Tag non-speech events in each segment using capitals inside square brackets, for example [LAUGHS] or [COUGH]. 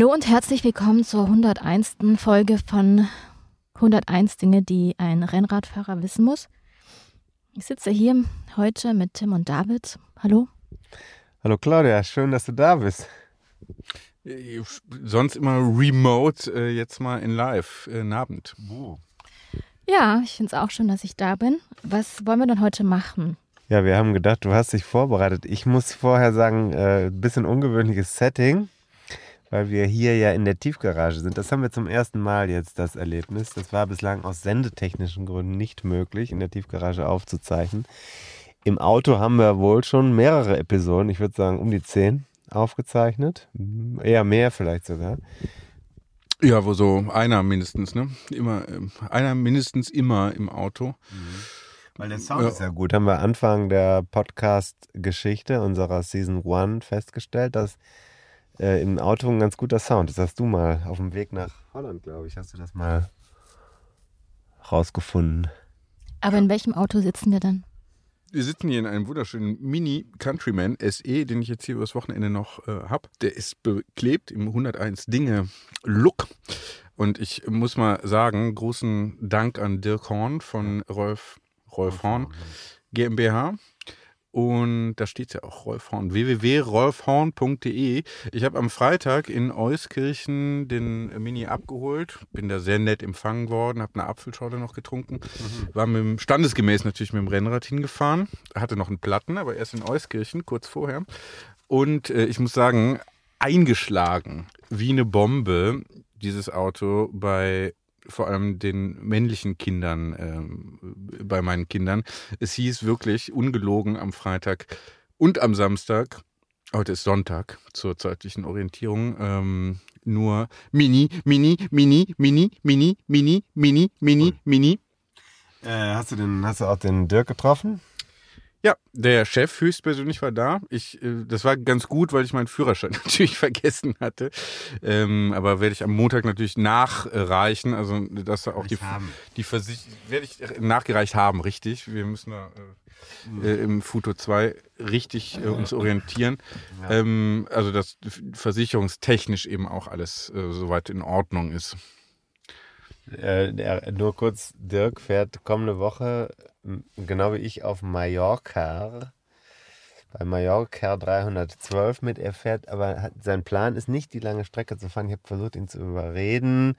Hallo und herzlich willkommen zur 101. Folge von 101 Dinge, die ein Rennradfahrer wissen muss. Ich sitze hier heute mit Tim und David. Hallo. Hallo Claudia, schön, dass du da bist. Sonst immer remote, äh, jetzt mal in live, in Abend. Ja, ich finde es auch schön, dass ich da bin. Was wollen wir denn heute machen? Ja, wir haben gedacht, du hast dich vorbereitet. Ich muss vorher sagen, ein äh, bisschen ungewöhnliches Setting, weil wir hier ja in der Tiefgarage sind. Das haben wir zum ersten Mal jetzt, das Erlebnis. Das war bislang aus sendetechnischen Gründen nicht möglich, in der Tiefgarage aufzuzeichnen. Im Auto haben wir wohl schon mehrere Episoden, ich würde sagen um die zehn, aufgezeichnet. Eher mehr vielleicht sogar. Ja, wo so einer mindestens, ne? Immer, ähm, einer mindestens immer im Auto. Mhm. Weil der Sound ja. ist ja gut. Haben wir Anfang der Podcast-Geschichte unserer Season 1 festgestellt, dass äh, im Auto ein ganz guter Sound. Das hast du mal auf dem Weg nach Holland, glaube ich, hast du das mal rausgefunden. Aber in welchem Auto sitzen wir dann? Wir sitzen hier in einem wunderschönen Mini Countryman SE, den ich jetzt hier übers Wochenende noch äh, habe. Der ist beklebt im 101 Dinge Look. Und ich muss mal sagen, großen Dank an Dirk Horn von Rolf, Rolf Horn GmbH. Und da steht ja auch Rolf Horn, www.rolfhorn.de. Ich habe am Freitag in Euskirchen den Mini abgeholt, bin da sehr nett empfangen worden, habe eine Apfelschorle noch getrunken, mhm. war mit dem, standesgemäß natürlich mit dem Rennrad hingefahren, hatte noch einen Platten, aber erst in Euskirchen, kurz vorher. Und äh, ich muss sagen, eingeschlagen wie eine Bombe dieses Auto bei vor allem den männlichen Kindern, äh, bei meinen Kindern. Es hieß wirklich ungelogen am Freitag und am Samstag, heute ist Sonntag zur zeitlichen Orientierung, ähm, nur Mini, Mini, Mini, Mini, Mini, Mini, Mini, Mini, Mini. Äh, hast du den, hast du auch den Dirk getroffen? Ja, der Chef höchstpersönlich war da. Ich, äh, das war ganz gut, weil ich meinen Führerschein [LAUGHS] natürlich vergessen hatte. Ähm, aber werde ich am Montag natürlich nachreichen. Also dass auch die, die Versicherung werde ich nachgereicht haben, richtig. Wir müssen da äh, äh, im Futo 2 richtig äh, uns orientieren. Ja. Ähm, also dass versicherungstechnisch eben auch alles äh, soweit in Ordnung ist. Äh, nur kurz, Dirk fährt kommende Woche genau wie ich auf Mallorca, bei Mallorca 312 mit. Er fährt, aber hat, sein Plan ist nicht, die lange Strecke zu fahren. Ich habe versucht, ihn zu überreden.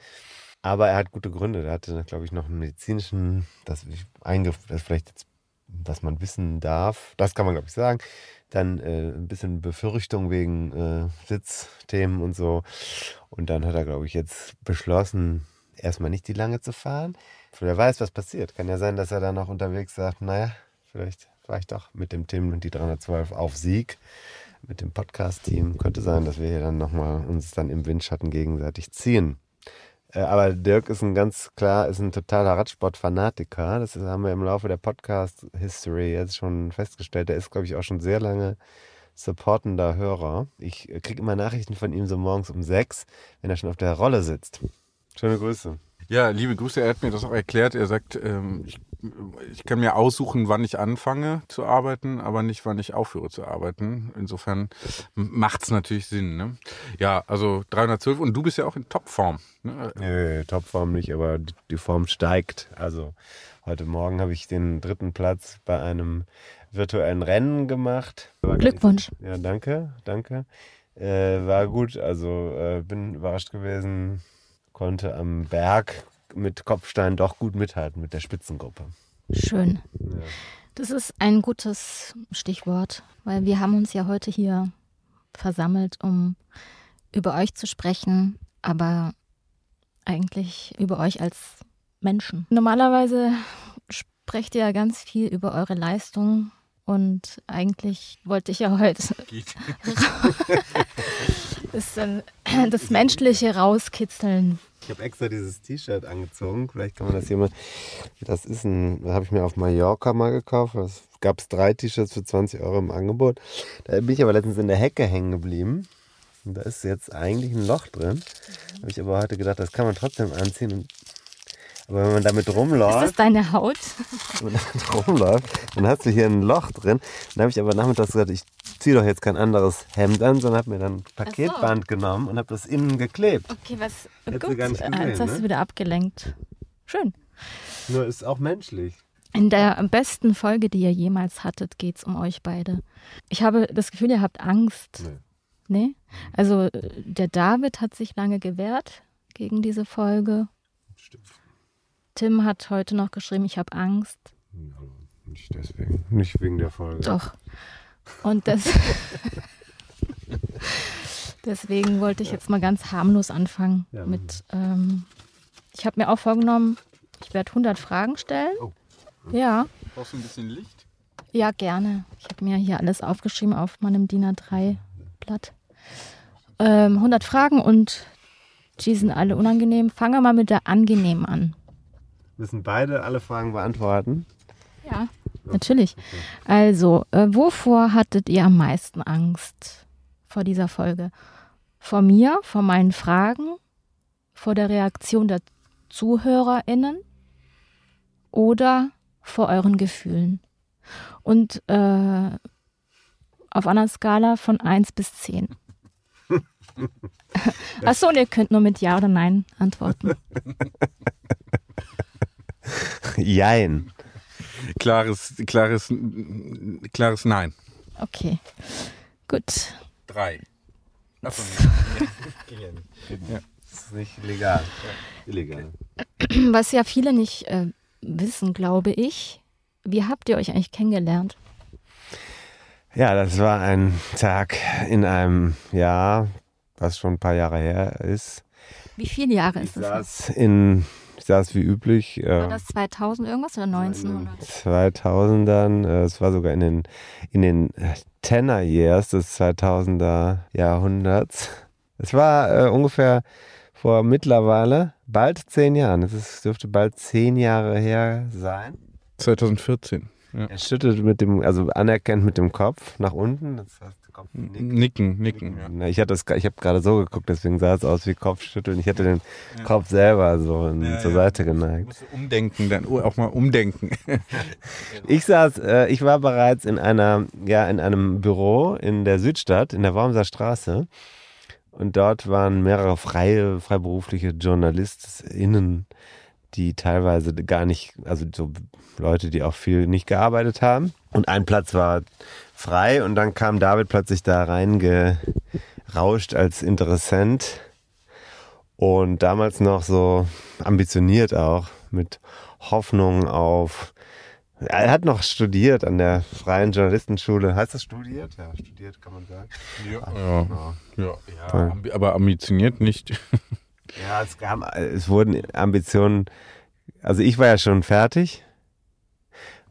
Aber er hat gute Gründe. Er hatte, glaube ich, noch einen medizinischen, das, das vielleicht jetzt, was man wissen darf. Das kann man, glaube ich, sagen. Dann äh, ein bisschen Befürchtung wegen äh, Sitzthemen und so. Und dann hat er, glaube ich, jetzt beschlossen, erstmal nicht die lange zu fahren. Wer weiß, was passiert. Kann ja sein, dass er dann noch unterwegs sagt, naja, vielleicht war ich doch mit dem Tim und die 312 auf Sieg mit dem Podcast-Team. Könnte sein, dass wir hier dann nochmal uns dann im Windschatten gegenseitig ziehen. Äh, aber Dirk ist ein ganz klar, ist ein totaler Radsport-Fanatiker. Das haben wir im Laufe der Podcast-History jetzt schon festgestellt. Der ist, glaube ich, auch schon sehr lange supportender Hörer. Ich kriege immer Nachrichten von ihm so morgens um sechs, wenn er schon auf der Rolle sitzt. Schöne Grüße. Ja, liebe Grüße. Er hat mir das auch erklärt. Er sagt, ähm, ich, ich, kann mir aussuchen, wann ich anfange zu arbeiten, aber nicht, wann ich aufhöre zu arbeiten. Insofern macht es natürlich Sinn. Ne? Ja, also 312 und du bist ja auch in Topform. Ne? Nee, Topform nicht, aber die Form steigt. Also heute Morgen habe ich den dritten Platz bei einem virtuellen Rennen gemacht. Glückwunsch. Ja, danke, danke. Äh, war gut, also äh, bin überrascht gewesen konnte am Berg mit Kopfstein doch gut mithalten mit der Spitzengruppe. Schön. Ja. Das ist ein gutes Stichwort, weil wir haben uns ja heute hier versammelt, um über euch zu sprechen, aber eigentlich über euch als Menschen. Normalerweise sprecht ihr ja ganz viel über eure Leistung und eigentlich wollte ich ja heute [LAUGHS] das, das Menschliche rauskitzeln. Ich habe extra dieses T-Shirt angezogen. Vielleicht kann man das mal. Das ist ein, das habe ich mir auf Mallorca mal gekauft. Es gab es drei T-Shirts für 20 Euro im Angebot. Da bin ich aber letztens in der Hecke hängen geblieben. Und da ist jetzt eigentlich ein Loch drin. Habe ich aber heute gedacht, das kann man trotzdem anziehen. Und Aber wenn man damit Ist rumläuft, das deine Haut? wenn man damit rumläuft, dann hast du hier ein Loch drin. Dann habe ich aber nachmittags gesagt, ich ziehe doch jetzt kein anderes Hemd an, sondern habe mir dann ein Paketband genommen und habe das innen geklebt. Okay, was? Hättest Gut, nicht gesehen, jetzt hast ne? du wieder abgelenkt. Schön. Nur ist auch menschlich. In der besten Folge, die ihr jemals hattet, geht es um euch beide. Ich habe das Gefühl, ihr habt Angst. Nee. Nee? Also äh, der David hat sich lange gewehrt gegen diese Folge. Stimmt. Tim hat heute noch geschrieben, ich habe Angst. Nicht deswegen. Nicht wegen der Folge. Doch. Und das [LAUGHS] deswegen wollte ich jetzt mal ganz harmlos anfangen Ja, mit. Ähm, ich habe mir auch vorgenommen, ich werde 100 Fragen stellen. Oh. Ja, Brauchst du ein bisschen Licht? ja gerne. Ich habe mir hier alles aufgeschrieben auf meinem DIN A3-Blatt. Ähm, 100 Fragen und die sind alle unangenehm. Fangen wir mal mit der angenehmen an. Müssen beide alle Fragen beantworten. Ja, natürlich. Also, äh, wovor hattet ihr am meisten Angst vor dieser Folge? Vor mir, vor meinen Fragen, vor der Reaktion der ZuhörerInnen oder vor euren Gefühlen? Und äh, auf einer Skala von 1 bis 10. [LAUGHS] Achso, und ihr könnt nur mit Ja oder Nein antworten. [LAUGHS] [LAUGHS] Jein. Klares, klares, klares Nein. Okay, gut. Drei. [LAUGHS] Das ist nicht legal. Illegal. Was ja viele nicht äh, wissen, glaube ich. Wie habt ihr euch eigentlich kennengelernt? Ja, das war ein Tag in einem Jahr, was schon ein paar Jahre her ist. Wie viele Jahre Ich ist das? her? saß, in, ich saß wie üblich War äh, das 2000 irgendwas oder in 1900? den 2000ern. Äh, es war sogar in den, in den äh, Tenor Years des 2000er Jahrhunderts. Es war äh, ungefähr vor mittlerweile bald zehn Jahren. Es ist, dürfte bald zehn Jahre her sein. 2014. Ja. Er schüttelt mit dem, also anerkennt mit dem Kopf nach unten. Das heißt, der Kopf nickt. Nicken, nicken. Ja. Ich hatte das, ich habe gerade so geguckt, deswegen sah es aus wie Kopfschütteln. Ich hatte den Kopf selber so in, Ja, zur ja. Seite geneigt. Musst du umdenken, dann auch mal umdenken. [LAUGHS] Ich saß, äh, ich war bereits in einer, ja, in einem Büro in der Südstadt, in der Wormser Straße. Und dort waren mehrere freie, freiberufliche JournalistInnen, die teilweise gar nicht, also so Leute, die auch viel nicht gearbeitet haben. Und ein Platz war frei und dann kam David plötzlich da reingerauscht als Interessent. Und damals noch so ambitioniert auch, mit Hoffnung auf er hat noch studiert an der Freien Journalistenschule. Heißt das studiert? Ja, studiert kann man sagen. Ja, Ja, ja, ja. ambi- aber ambitioniert nicht. [LAUGHS] ja es, kam, es wurden Ambitionen. Also ich war ja schon fertig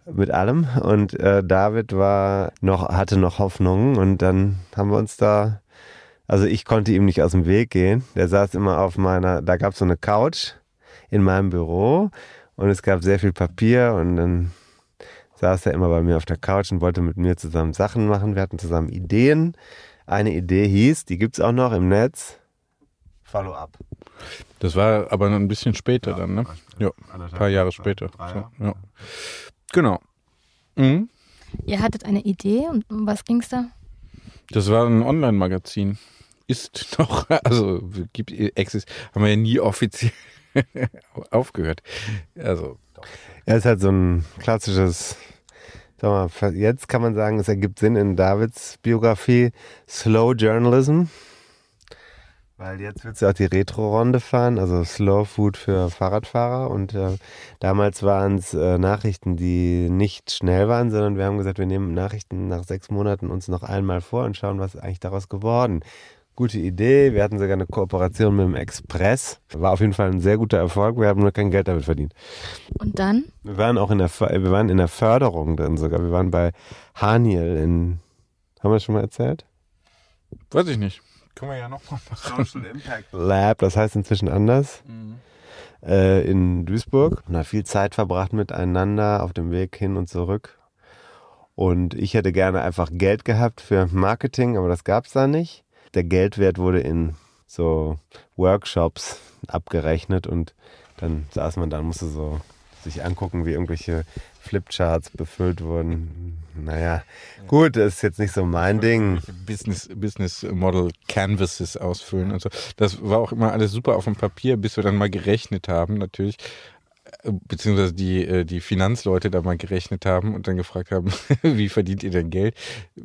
mit allem und äh, David war noch hatte noch Hoffnungen und dann haben wir uns da. Also ich konnte ihm nicht aus dem Weg gehen. Der saß immer auf meiner. Da gab es so eine Couch in meinem Büro und es gab sehr viel Papier und dann saß er immer bei mir auf der Couch und wollte mit mir zusammen Sachen machen. Wir hatten zusammen Ideen. Eine Idee hieß, die gibt es auch noch im Netz, Follow-up. Das war aber noch ein bisschen später dann, ne? Ja, ein paar Jahre später. So, ja. Genau. Mhm. Ihr hattet eine Idee und um was ging es da? Das war ein Online-Magazin. Ist [LAUGHS] noch, also gibt exist, haben wir ja nie offiziell [LAUGHS] aufgehört. Also Er ist halt so ein klassisches, sag mal, jetzt kann man sagen, es ergibt Sinn in Davids Biografie, Slow Journalism. Weil jetzt willst du auch die Retro-Runde fahren, also Slow Food für Fahrradfahrer. Und äh, damals waren es äh, Nachrichten, die nicht schnell waren, sondern wir haben gesagt, wir nehmen Nachrichten nach sechs Monaten uns noch einmal vor und schauen, was ist eigentlich daraus geworden. Gute Idee. Wir hatten sogar eine Kooperation mit dem Express. War auf jeden Fall ein sehr guter Erfolg. Wir haben nur kein Geld damit verdient. Und dann? Wir waren auch in der, wir waren in der Förderung drin sogar. Wir waren bei Haniel in, haben wir das schon mal erzählt? weiß ich nicht. Können wir ja noch mal machen. Social Impact Lab, das heißt inzwischen anders, äh, in Duisburg. Und da viel Zeit verbracht miteinander auf dem Weg hin und zurück. Und ich hätte gerne einfach Geld gehabt für Marketing, aber das gab es da nicht. Der Geldwert wurde in so Workshops abgerechnet und dann saß man da und musste so sich angucken, wie irgendwelche Flipcharts befüllt wurden. Naja, gut, das ist jetzt nicht so mein Ding. Business, Business Model Canvases ausfüllen und so. Das war auch immer alles super auf dem Papier, bis wir dann mal gerechnet haben, natürlich beziehungsweise die, äh, die Finanzleute da mal gerechnet haben und dann gefragt haben, [LAUGHS] wie verdient ihr denn Geld? Äh,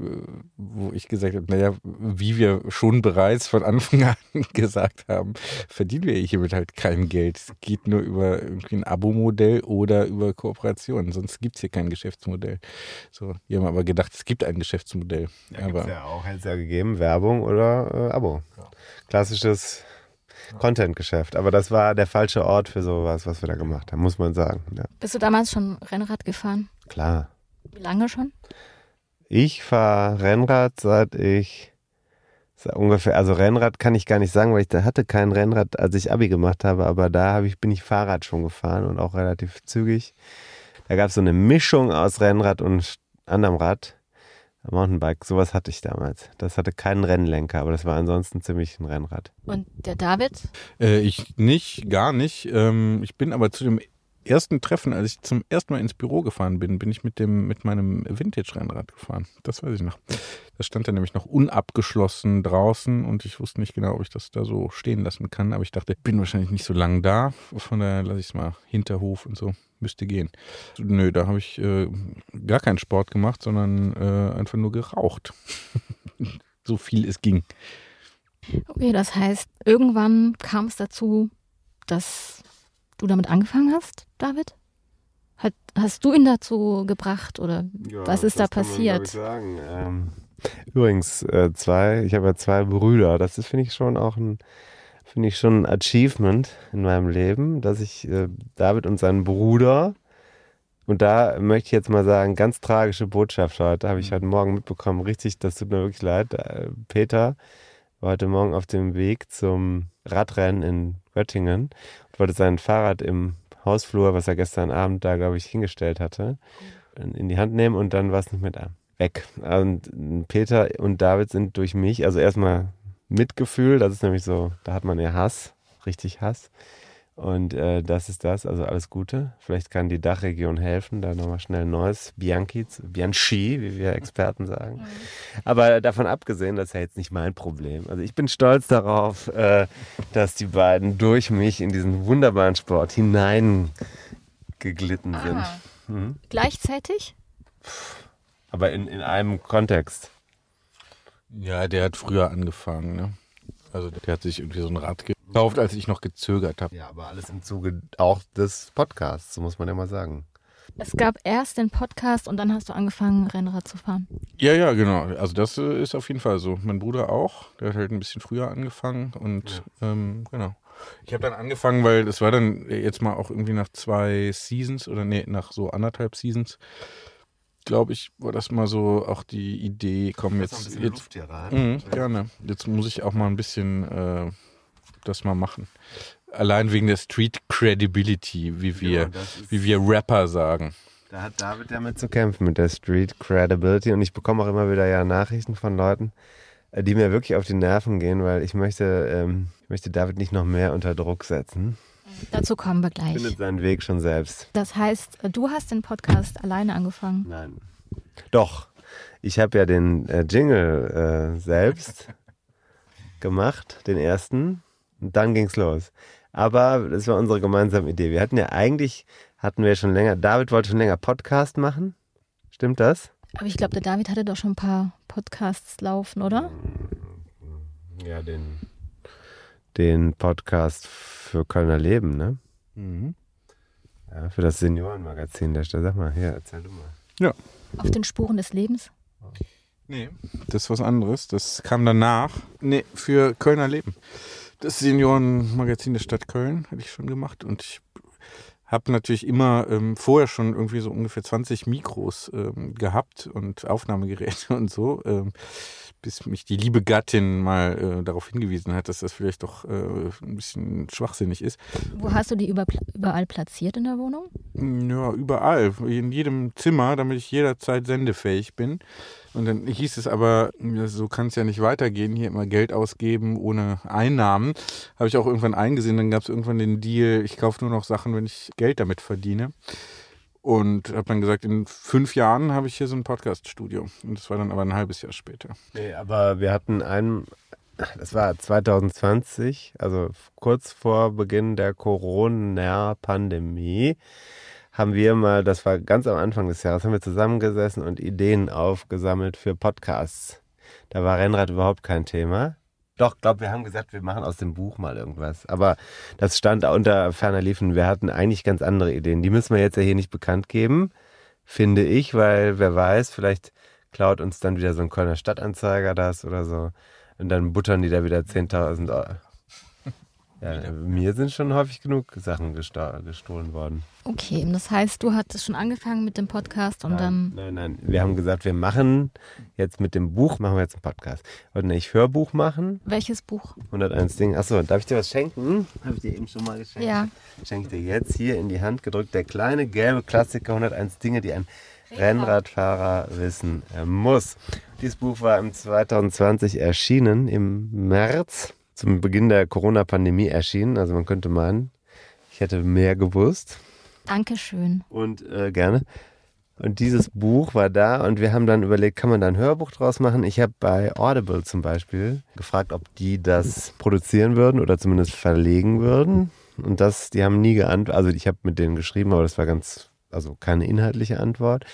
wo ich gesagt habe, naja, wie wir schon bereits von Anfang an [LAUGHS] gesagt haben, verdienen wir hiermit halt kein Geld. Es geht nur über irgendwie ein Abo-Modell oder über Kooperationen, sonst gibt es hier kein Geschäftsmodell. So, wir haben aber gedacht, es gibt ein Geschäftsmodell. Ja, aber ja auch, hätte es ja gegeben, Werbung oder äh, Abo. Klassisches Content-Geschäft. Aber das war der falsche Ort für sowas, was wir da gemacht haben, muss man sagen. Ja. Bist du damals schon Rennrad gefahren? Klar. Wie lange schon? Ich fahre Rennrad, seit ich ungefähr, also Rennrad kann ich gar nicht sagen, weil ich da hatte kein Rennrad, als ich Abi gemacht habe, aber da habe ich, bin ich Fahrrad schon gefahren und auch relativ zügig. Da gab es so eine Mischung aus Rennrad und anderem Rad. Mountainbike, sowas hatte ich damals. Das hatte keinen Rennlenker, aber das war ansonsten ziemlich ein Rennrad. Und der David? Äh, ich nicht, gar nicht. Ähm, ich bin aber zu dem ersten Treffen, als ich zum ersten Mal ins Büro gefahren bin, bin ich mit dem mit meinem Vintage-Rennrad gefahren. Das weiß ich noch. Das stand da nämlich noch unabgeschlossen draußen und ich wusste nicht genau, ob ich das da so stehen lassen kann. Aber ich dachte, ich bin wahrscheinlich nicht so lange da. Von daher lasse ich es mal Hinterhof und so müsste gehen. Nö, da habe ich äh, gar keinen Sport gemacht, sondern äh, einfach nur geraucht. [LAUGHS] so viel es ging. Okay, das heißt, irgendwann kam es dazu, dass du damit angefangen hast, David? Hat, hast du ihn dazu gebracht oder ja, was ist da passiert? Man. Ähm, übrigens, äh, zwei, ich habe ja zwei Brüder. Das ist, finde ich, schon auch ein finde ich schon ein Achievement in meinem Leben, dass ich äh, David und seinen Bruder, und da möchte ich jetzt mal sagen, ganz tragische Botschaft heute, habe ich mhm. heute Morgen mitbekommen, richtig, das tut mir wirklich leid. Äh, Peter war heute Morgen auf dem Weg zum Radrennen in Göttingen und wollte sein Fahrrad im Hausflur, was er gestern Abend da, glaube ich, hingestellt hatte, in die Hand nehmen und dann war es nicht mehr da. Weg. Und Peter und David sind durch mich, also erstmal Mitgefühl, das ist nämlich so, da hat man ja Hass, richtig Hass. Und äh, das ist das, also alles Gute. Vielleicht kann die Dachregion helfen, da nochmal schnell ein neues Bianchi, Bianchi, wie wir Experten sagen. Mhm. Aber davon abgesehen, das ist ja jetzt nicht mein Problem. Also ich bin stolz darauf, äh, dass die beiden durch mich in diesen wunderbaren Sport hineingeglitten sind. Mhm. Gleichzeitig? Aber in, in einem Kontext. Ja, der hat früher angefangen, ne? Also der hat sich irgendwie so ein Rad gekauft, als ich noch gezögert habe. Ja, aber alles im Zuge auch des Podcasts, so muss man ja mal sagen. Es gab erst den Podcast und dann hast du angefangen, Rennrad zu fahren. Ja, ja, genau. Also das äh, ist auf jeden Fall so. Mein Bruder auch, der hat halt ein bisschen früher angefangen und ja. ähm, genau. Ich habe dann angefangen, weil es war dann jetzt mal auch irgendwie nach zwei Seasons oder nee, nach so anderthalb Seasons glaube ich, war das mal so auch die Idee, komm jetzt. jetzt hier rein. Mh, gerne. Jetzt muss ich auch mal ein bisschen äh, das mal machen. Allein wegen der Street Credibility, wie wir, genau, wie wir Rapper sagen. Da hat David ja mit zu kämpfen, mit der Street Credibility. Und ich bekomme auch immer wieder ja Nachrichten von Leuten, äh, die mir wirklich auf die Nerven gehen, weil ich möchte, ähm, ich möchte David nicht noch mehr unter Druck setzen. Dazu kommen wir gleich. Findet seinen Weg schon selbst. Das heißt, du hast den Podcast alleine angefangen? Nein. Doch. Ich habe ja den äh, Jingle äh, selbst [LAUGHS] gemacht, den ersten. Und dann ging's los. Aber das war unsere gemeinsame Idee. Wir hatten ja eigentlich, hatten wir schon länger, David wollte schon länger Podcast machen. Stimmt das? Aber ich glaube, der David hatte doch schon ein paar Podcasts laufen, oder? Ja, den, den Podcast für Kölner Leben, ne? Mhm. Ja, für das Seniorenmagazin der Stadt. Sag mal, hier, erzähl du mal. Ja. Auf den Spuren des Lebens? Nee, das ist was anderes. Das kam danach. Nee, für Kölner Leben. Das Seniorenmagazin der Stadt Köln hatte ich schon gemacht und ich habe natürlich immer ähm, vorher schon irgendwie so ungefähr 20 Mikros ähm, gehabt und Aufnahmegeräte [LAUGHS] und so. Ähm, bis mich die liebe Gattin mal äh, darauf hingewiesen hat, dass das vielleicht doch äh, ein bisschen schwachsinnig ist. Wo hast du die über, überall platziert in der Wohnung? Ja, überall, in jedem Zimmer, damit ich jederzeit sendefähig bin. Und dann hieß es aber, so kann es ja nicht weitergehen, hier immer Geld ausgeben ohne Einnahmen. Habe ich auch irgendwann eingesehen, dann gab es irgendwann den Deal, ich kaufe nur noch Sachen, wenn ich Geld damit verdiene. Und habe dann gesagt, in fünf Jahren habe ich hier so ein Podcast-Studio. Und das war dann aber ein halbes Jahr später. Nee, aber wir hatten einen, das war 2020, also kurz vor Beginn der Corona-Pandemie, haben wir mal, das war ganz am Anfang des Jahres, haben wir zusammengesessen und Ideen aufgesammelt für Podcasts. Da war Rennrad überhaupt kein Thema. Doch, glaube, wir haben gesagt, wir machen aus dem Buch mal irgendwas. Aber das stand unter ferner Liefen. Wir hatten eigentlich ganz andere Ideen. Die müssen wir jetzt ja hier nicht bekannt geben, finde ich, weil wer weiß, vielleicht klaut uns dann wieder so ein Kölner Stadtanzeiger das oder so. Und dann buttern die da wieder 10.000 Euro. Ja, mir sind schon häufig genug Sachen gestohlen worden. Okay, das heißt, du hattest schon angefangen mit dem Podcast und nein, dann. Nein, nein. Wir haben gesagt, wir machen jetzt mit dem Buch, machen wir jetzt einen Podcast. Wollten nicht Hörbuch machen. Welches Buch? 101 Dinge. Achso, darf ich dir was schenken? Habe ich dir eben schon mal geschenkt. Ja. Schenke dir jetzt hier in die Hand gedrückt der kleine gelbe Klassiker 101 Dinge, die ein Rennradfahrer wissen muss. Dieses Buch war im 2020 erschienen, im März zum Beginn der Corona-Pandemie erschienen. Also man könnte meinen, ich hätte mehr gewusst. Dankeschön. Und äh, gerne. Und dieses Buch war da und wir haben dann überlegt, kann man da ein Hörbuch draus machen? Ich habe bei Audible zum Beispiel gefragt, ob die das produzieren würden oder zumindest verlegen würden. Und das, die haben nie geantwortet. Also ich habe mit denen geschrieben, aber das war ganz, also keine inhaltliche Antwort.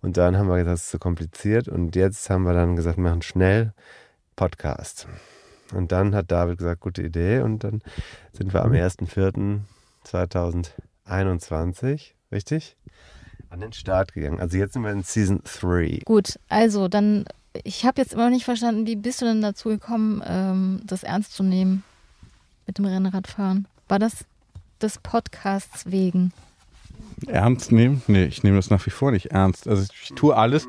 Und dann haben wir gesagt, das ist zu kompliziert. Und jetzt haben wir dann gesagt, wir machen schnell Podcast. Und dann hat David gesagt, gute Idee. Und dann sind wir am 1.4.2021, richtig? An den Start gegangen. Also jetzt sind wir in Season 3. Gut, also dann, ich habe jetzt immer noch nicht verstanden, wie bist du denn dazu gekommen, ähm, das ernst zu nehmen mit dem Rennradfahren? War das des Podcasts wegen? Ernst nehmen? Nee, ich nehme das nach wie vor nicht ernst. Also ich tue alles,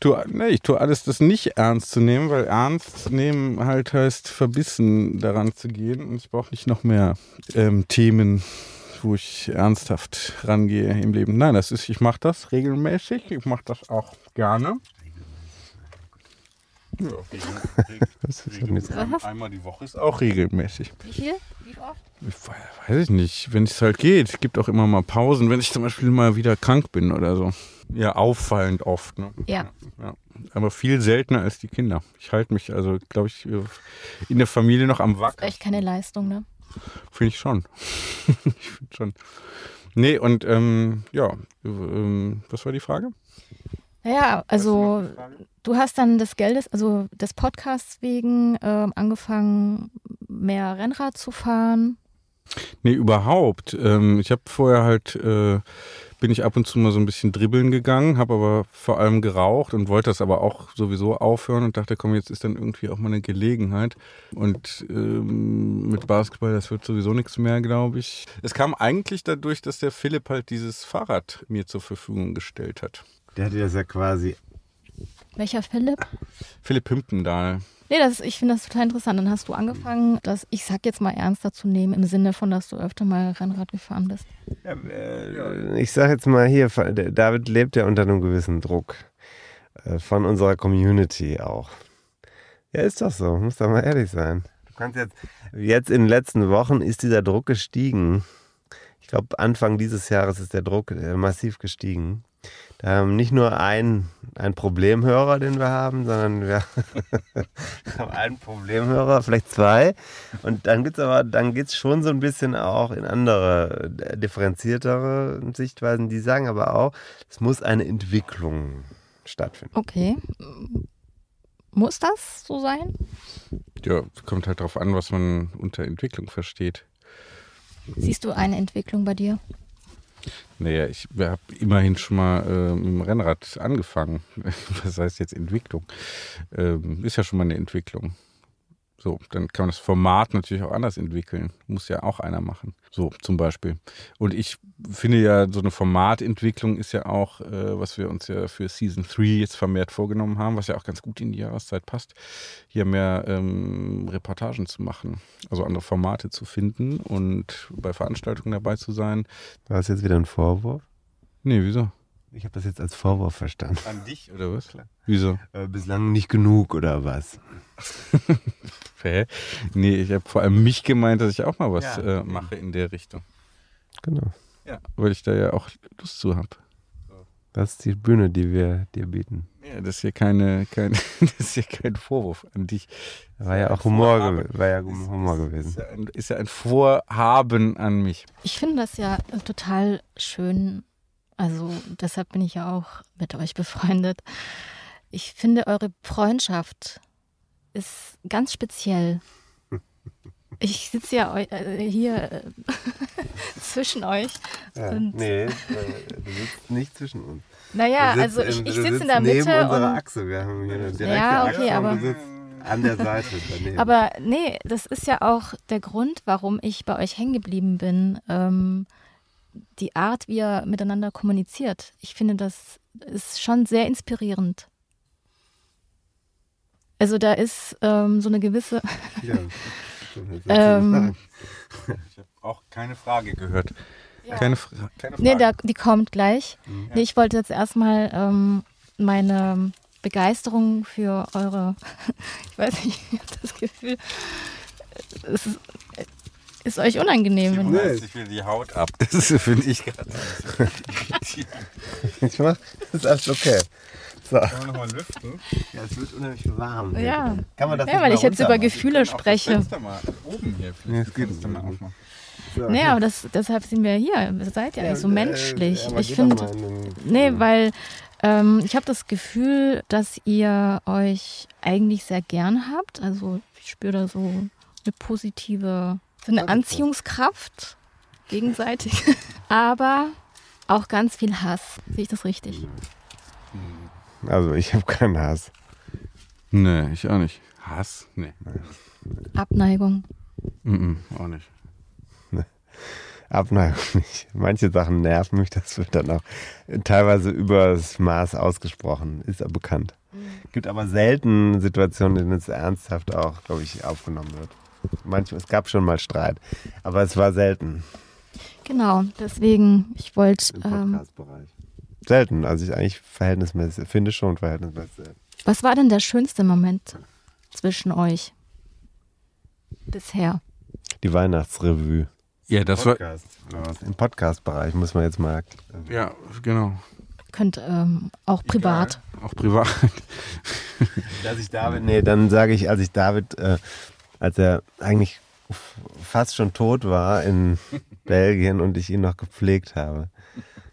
tue, nee, ich tue alles, das nicht ernst zu nehmen, weil ernst nehmen halt heißt, verbissen daran zu gehen. Und ich brauche nicht noch mehr ähm, Themen, wo ich ernsthaft rangehe im Leben. Nein, das ist, ich mache das regelmäßig. Ich mache das auch gerne. Ja, [LAUGHS] regel, einmal die Woche ist auch regelmäßig. Wie viel? Wie oft? Ich weiß ich nicht, wenn es halt geht. Es gibt auch immer mal Pausen, wenn ich zum Beispiel mal wieder krank bin oder so. Ja, auffallend oft. Ne? Ja. ja. Aber viel seltener als die Kinder. Ich halte mich also, glaube ich, in der Familie noch am Wacker. Echt keine Leistung, ne? Finde ich schon. [LAUGHS] ich finde schon. Nee, und ähm, ja, ähm, was war die Frage? Ja, also du hast dann des Geldes, also des Podcasts wegen ähm, angefangen, mehr Rennrad zu fahren. Nee, überhaupt. Ähm, ich habe vorher halt, äh, bin ich ab und zu mal so ein bisschen dribbeln gegangen, habe aber vor allem geraucht und wollte das aber auch sowieso aufhören und dachte, komm, jetzt ist dann irgendwie auch mal eine Gelegenheit. Und ähm, mit Basketball, das wird sowieso nichts mehr, glaube ich. Es kam eigentlich dadurch, dass der Philipp halt dieses Fahrrad mir zur Verfügung gestellt hat. Der hat dir das ja quasi. Welcher Philipp? Philipp Hümpendahl. Nee, das, ich finde das total interessant. Dann hast du angefangen, das, ich sag jetzt mal ernster zu nehmen, im Sinne von, dass du öfter mal Rennrad gefahren bist. Ja, äh, ich sag jetzt mal hier, David lebt ja unter einem gewissen Druck. Äh, von unserer Community auch. Ja, ist doch so, muss doch mal ehrlich sein. Du kannst jetzt, jetzt in den letzten Wochen ist dieser Druck gestiegen. Ich glaube, Anfang dieses Jahres ist der Druck äh, massiv gestiegen. Ähm, nicht nur ein, ein Problemhörer, den wir haben, sondern wir [LAUGHS] haben einen Problemhörer, vielleicht zwei. Und dann geht es aber, dann geht es schon so ein bisschen auch in andere, äh, differenziertere Sichtweisen. Die sagen aber auch, es muss eine Entwicklung stattfinden. Okay. Muss das so sein? Ja, kommt halt darauf an, was man unter Entwicklung versteht. Siehst du eine Entwicklung bei dir? Naja, ich habe immerhin schon mal äh, mit dem Rennrad angefangen. [LAUGHS] Was heißt jetzt Entwicklung? Ähm, ist ja schon mal eine Entwicklung. So, dann kann man das Format natürlich auch anders entwickeln. Muss ja auch einer machen. So, zum Beispiel. Und ich finde ja, so eine Formatentwicklung ist ja auch, äh, was wir uns ja für Season 3 jetzt vermehrt vorgenommen haben, was ja auch ganz gut in die Jahreszeit passt, hier mehr ähm, Reportagen zu machen. Also andere Formate zu finden und bei Veranstaltungen dabei zu sein. War das jetzt wieder ein Vorwurf? Nee, wieso? Ich habe das jetzt als Vorwurf verstanden. An dich oder was? Klar. Wieso? Äh, bislang nicht genug oder was? [LAUGHS] Hä? Nee, ich habe vor allem mich gemeint, dass ich auch mal was Ja. äh, mache in der Richtung. Genau. Ja. Weil ich da ja auch Lust zu habe. Das ist die Bühne, die wir dir bieten. Ja, das ist hier keine, kein, [LAUGHS] das ist hier kein Vorwurf an dich. War ja auch Humor, gew- war ja Humor Ist gewesen. ja, ein, ist ja ein Vorhaben an mich. Ich finde das ja total schön. Also deshalb bin ich ja auch mit euch befreundet. Ich finde, eure Freundschaft ist ganz speziell. [LAUGHS] Ich sitze ja äh, hier äh, [LAUGHS] zwischen euch. Ja, Und- nee, äh, du sitzt nicht zwischen uns. Naja, also ich, ich sitze in der neben Mitte. unserer Und, Achse. Wir haben hier eine direkte Ja, okay, Achse aber- du sitzt an der Seite daneben. aber nee, das ist ja auch der Grund, warum ich bei euch hängen geblieben bin. Ähm, die Art, wie ihr miteinander kommuniziert. Ich finde, das ist schon sehr inspirierend. Also da ist ähm, so eine gewisse, [LAUGHS] ja, Ähm, sagen. [LAUGHS] Ich habe auch keine Frage gehört. Ja. Keine, Fra keine Frage. nee, da, die kommt gleich. Mhm. Nee, ich wollte jetzt erstmal ähm, meine Begeisterung für eure, [LAUGHS] ich weiß nicht, ich habe das Gefühl, es ist, ist euch unangenehm. Wenn, Nee. sich wieder die Haut ab. [LAUGHS] Das finde ich gerade. Ich mach, [LAUGHS] das ist alles okay. So. Kann man nochmal lüften? Ja, es wird unheimlich warm. Ja. Kann man das Ja, nicht weil ich jetzt über? Gefühle das spreche. Fenster mal oben hier. Nee, das geht Fenster mal nicht. aufmachen. So. Nee, aber das, deshalb sind wir hier. Ihr seid ja, eigentlich so äh, menschlich. ja, ich finde, nee, weil ähm, ich habe das Gefühl, dass ihr euch eigentlich sehr gern habt. Also ich spüre da so eine positive, so eine. Anziehungskraft gegenseitig. [LAUGHS] aber auch ganz viel Hass. Sehe ich das richtig? Also ich habe keinen Hass. Nee, ich auch nicht. Hass? Nee. [LAUGHS] Abneigung. Mhm, auch nicht. [LAUGHS] Abneigung nicht. Manche Sachen nerven mich, das wird dann auch teilweise übers Maß ausgesprochen, ist ja bekannt. Gibt aber selten Situationen, in denen es ernsthaft auch, glaube ich, aufgenommen wird. Manchmal, es gab schon mal Streit, aber es war selten Genau, deswegen, ich wollte, im ähm, Podcast-Bereich. Selten, also ich eigentlich verhältnismäßig, finde schon verhältnismäßig selten. was war denn der schönste Moment zwischen euch bisher? Die Weihnachtsrevue. Ja, das war. Podcast, was? Im Podcast-Bereich muss man jetzt mal. Ja, genau. Könnt ähm, auch privat. Egal. Auch privat. [LAUGHS] Als ich David, nee, dann sage ich, als ich David, äh, als er eigentlich fast schon tot war in [LAUGHS] Belgien und ich ihn noch gepflegt habe.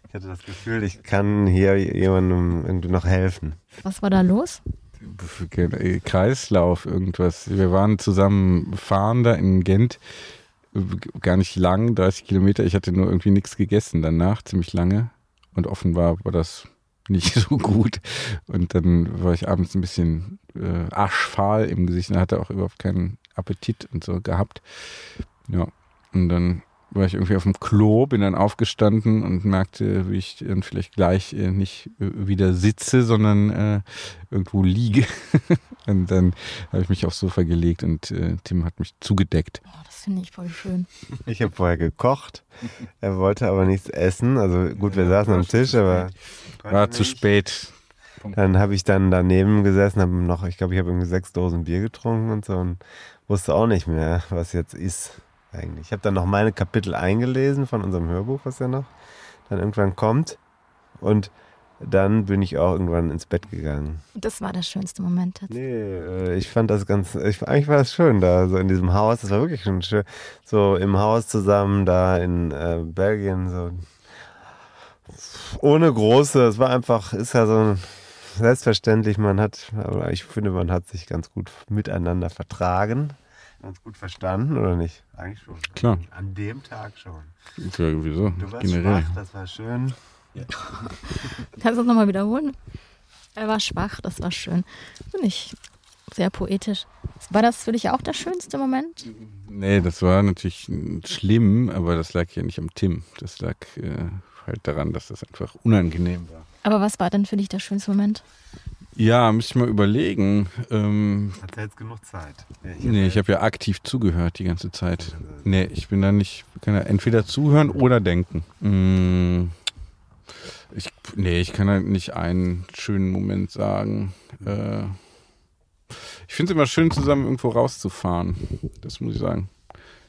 Ich hatte das Gefühl, ich kann hier jemandem irgendwie noch helfen. Was war da los? Kreislauf, irgendwas. Wir waren zusammen fahren da in Gent. Gar nicht lang, 30 Kilometer. Ich hatte nur irgendwie nichts gegessen danach, ziemlich lange. Und offenbar war das nicht [LAUGHS] so gut. Und dann war ich abends ein bisschen äh, aschfahl im Gesicht und hatte auch überhaupt keinen Appetit und so gehabt. Ja. Und dann war ich irgendwie auf dem Klo, bin dann aufgestanden und merkte, wie ich dann vielleicht gleich äh, nicht äh, wieder sitze, sondern äh, irgendwo liege. [LAUGHS] und dann habe ich mich aufs Sofa gelegt und Tim hat mich zugedeckt. Oh, das finde ich voll schön. Ich habe vorher gekocht. Er wollte aber nichts essen. Also gut, wir saßen am Tisch, aber War zu spät. Dann habe ich dann daneben gesessen, habe noch, ich glaube, ich habe irgendwie sechs Dosen Bier getrunken und so und wusste auch nicht mehr, was jetzt ist eigentlich. Ich habe dann noch meine Kapitel eingelesen von unserem Hörbuch, was ja noch dann irgendwann kommt. Und dann bin ich auch irgendwann ins Bett gegangen. Das war der schönste Moment jetzt. Nee, äh, ich fand das ganz, ich, eigentlich war es schön da, so in diesem Haus. Das war wirklich schon schön. So im Haus zusammen da in äh, Belgien, so ohne große, es war einfach, ist ja so selbstverständlich, man hat, aber ich finde, man hat sich ganz gut miteinander vertragen. Ganz gut verstanden, oder nicht? Eigentlich schon. Klar. An dem Tag schon. Ja, wieso? Du warst Generell. schwach, das war schön. [LAUGHS] Kannst du das nochmal wiederholen? Er war schwach, das war schön. Finde ich, sehr poetisch. War das für dich auch der schönste Moment? Nee, das war natürlich schlimm, aber das lag ja nicht am Tim. Das lag äh, halt daran, dass das einfach unangenehm war. Aber was war denn für dich der schönste Moment? Ja, müsste ich mal überlegen. Ähm, Hat er jetzt genug Zeit? ich nee, ich habe ja aktiv zugehört die ganze Zeit. Nee, ich bin da nicht, kann ja entweder zuhören oder denken. Mm, ich, nee, ich kann halt nicht einen schönen Moment sagen. Äh, ich finde es immer schön, zusammen irgendwo rauszufahren. Das muss ich sagen.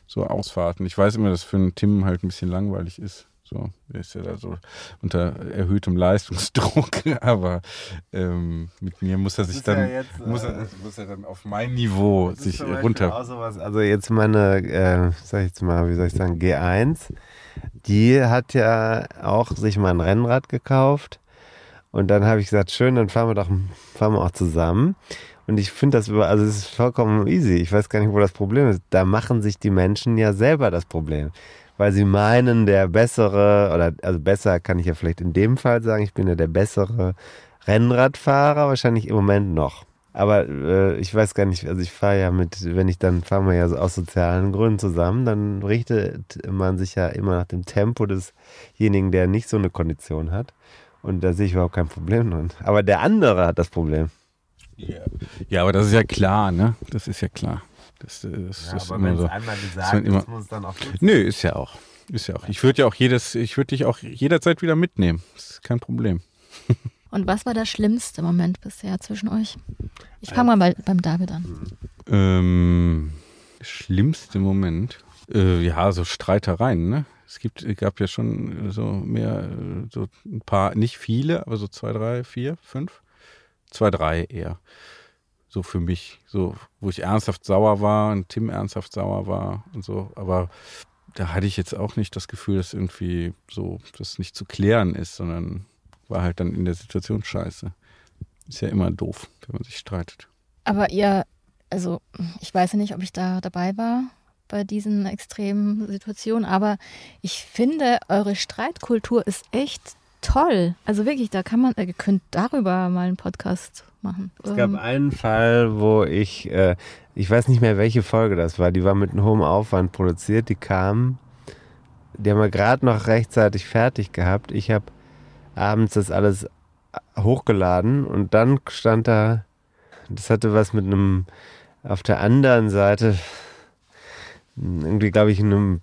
So Ausfahrten. Ich weiß immer, dass für einen Tim halt ein bisschen langweilig ist. So, ist ja da so unter erhöhtem Leistungsdruck, [LAUGHS] aber ähm, mit mir muss er sich dann, ja jetzt, muss, er, äh, muss er dann auf mein Niveau sich runter. Sowas, also jetzt meine, äh, sag ich jetzt mal, wie soll ich sagen, G1, die hat ja auch sich mal ein Rennrad gekauft und dann habe ich gesagt, schön, dann fahren wir doch, fahren wir auch zusammen. Und ich finde das über, also es ist vollkommen easy. Ich weiß gar nicht, wo das Problem ist. Da machen sich die Menschen ja selber das Problem weil sie meinen, der bessere, oder also besser kann ich ja vielleicht in dem Fall sagen, ich bin ja der bessere Rennradfahrer, wahrscheinlich im Moment noch. Aber äh, ich weiß gar nicht, also ich fahre ja mit, wenn ich dann fahren wir ja so aus sozialen Gründen zusammen, dann richtet man sich ja immer nach dem Tempo desjenigen, der nicht so eine Kondition hat. Und da sehe ich überhaupt kein Problem drin. Aber der andere hat das Problem. Ja, ja aber das ist ja klar, ne? Das ist ja klar. Das, äh, das ja, ist aber immer so. einmal gesagt ist, immer, muss dann auch Nö, ist ja auch. Ist ja auch. Ich würde ja auch jedes, ich würde dich auch jederzeit wieder mitnehmen. Das ist kein Problem. [LAUGHS] Und was war der schlimmste Moment bisher zwischen euch? Ich fange mal bei, beim David an. Ähm, schlimmste Moment? Äh, ja, so Streitereien, ne? Es gibt, gab ja schon so mehr, so ein paar, nicht viele, aber so zwei, drei, vier, fünf? Zwei, drei eher so für mich, so, wo ich ernsthaft sauer war und Tim ernsthaft sauer war und so, aber da hatte ich jetzt auch nicht das Gefühl, dass irgendwie so, das nicht zu klären ist, sondern war halt dann in der Situation scheiße. Ist ja immer doof, wenn man sich streitet. Aber ihr, also ich weiß ja nicht, ob ich da dabei war bei diesen extremen Situationen, aber ich finde, eure Streitkultur ist echt toll. Also wirklich, da kann man, ihr könnt darüber mal einen Podcast machen. Es gab ähm, einen Fall, wo ich, äh, ich weiß nicht mehr, welche Folge das war, die war mit einem hohen Aufwand produziert, die kam, die haben wir gerade noch rechtzeitig fertig gehabt. Ich habe abends das alles hochgeladen und dann stand da, das hatte was mit einem, auf der anderen Seite, irgendwie glaube ich, einem,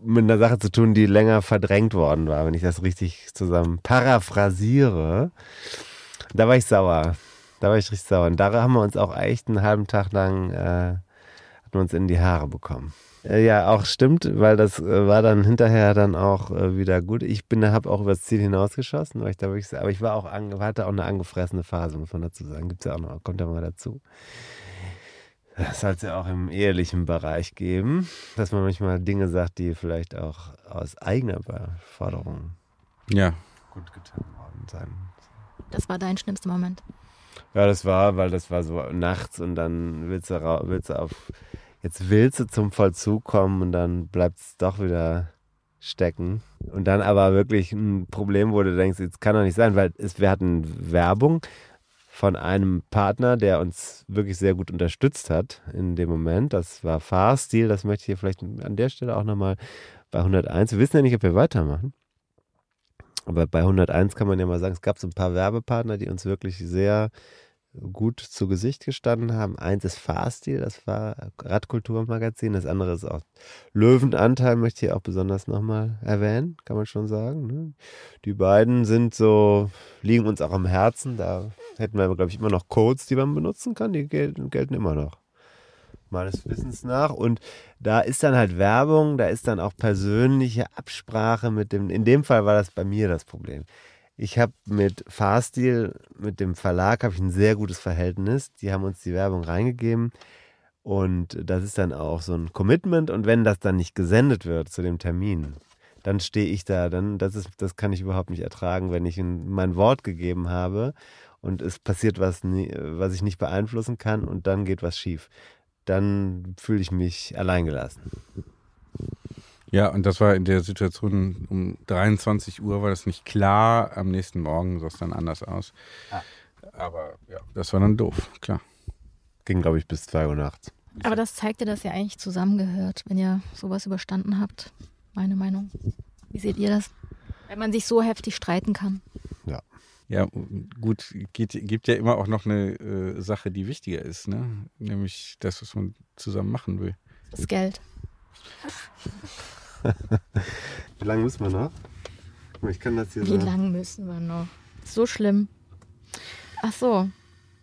mit einer Sache zu tun, die länger verdrängt worden war, wenn ich das richtig zusammen paraphrasiere. Da war ich sauer. Da war ich richtig sauer. Und da haben wir uns auch echt einen halben Tag lang, äh, hat uns in die Haare bekommen. Äh, ja, auch stimmt, weil das äh, war dann hinterher dann auch äh, wieder gut. Ich bin, habe auch übers Ziel hinausgeschossen, weil ich da wirklich, aber ich war auch, hatte auch eine angefressene Phase, muss man dazu sagen. Gibt's ja auch noch, kommt ja mal dazu. Das soll es ja auch im ehelichen Bereich geben, dass man manchmal Dinge sagt, die vielleicht auch aus eigener Forderung ja. gut getan worden sein. Das war dein schlimmster Moment. Ja, das war, weil das war so nachts und dann willst du, willst du auf, jetzt willst du zum Vollzug kommen und dann bleibt es doch wieder stecken. Und dann aber wirklich ein Problem, wo du denkst, jetzt kann doch nicht sein, weil es, wir hatten Werbung von einem Partner, der uns wirklich sehr gut unterstützt hat in dem Moment. Das war Fahrstil, das möchte ich hier vielleicht an der Stelle auch nochmal bei 101. Wir wissen ja nicht, ob wir weitermachen. Aber bei 101 kann man ja mal sagen, es gab so ein paar Werbepartner, die uns wirklich sehr gut zu Gesicht gestanden haben. Eins ist Fahrstil, das war Radkulturmagazin. Das andere ist auch Löwenanteil, möchte ich auch besonders nochmal erwähnen, kann man schon sagen. Ne? Die beiden sind so, liegen uns auch am Herzen. Da hätten wir, glaube ich, immer noch Codes, die man benutzen kann. Die gelten, gelten immer noch meines Wissens nach. Und da ist dann halt Werbung, da ist dann auch persönliche Absprache mit dem, in dem Fall war das bei mir das Problem. Ich habe mit Fahrstil, mit dem Verlag, habe ich ein sehr gutes Verhältnis. Die haben uns die Werbung reingegeben. Und das ist dann auch so ein Commitment. Und wenn das dann nicht gesendet wird zu dem Termin, dann stehe ich da. Dann, das ist, das kann ich überhaupt nicht ertragen, wenn ich mein Wort gegeben habe und es passiert was, was ich nicht beeinflussen kann und dann geht was schief dann fühle ich mich alleingelassen. Ja, und das war in der Situation um 23 Uhr, war das nicht klar. Am nächsten Morgen sah es dann anders aus. Ah. Aber ja, das war dann doof, klar. ging, glaube ich, bis 2 Uhr nachts. Aber das zeigt dir, dass ihr eigentlich zusammengehört, wenn ihr sowas überstanden habt. Meine Meinung. Wie seht ihr das? Wenn man sich so heftig streiten kann. Ja. Ja, gut, geht, gibt ja immer auch noch eine äh, Sache, die wichtiger ist, ne? Nämlich das, was man zusammen machen will. Das Geld. Wie lange müssen wir noch? Ich kann das hier Wie lange müssen wir noch? So schlimm. Ach so,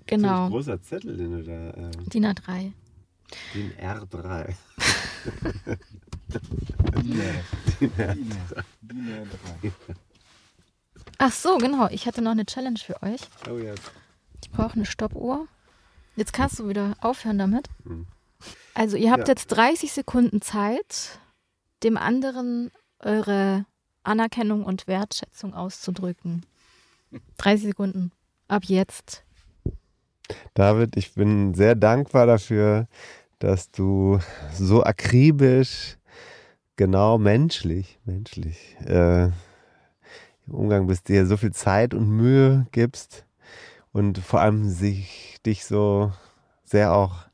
genau. großer Zettel, den du da. Äh, DIN A3. den R3. [LAUGHS] Ach so, genau. Ich hatte noch eine Challenge für euch. Oh ja. Ich brauche eine Stoppuhr. Jetzt kannst du wieder aufhören damit. Hm. Also ihr habt Ja. jetzt 30 Sekunden Zeit, dem anderen eure Anerkennung und Wertschätzung auszudrücken. 30 Sekunden. Ab jetzt. David, ich bin sehr dankbar dafür, dass du so akribisch, genau menschlich, menschlich, äh, im Umgang bist, dir so viel Zeit und Mühe gibst und vor allem sich dich so sehr auch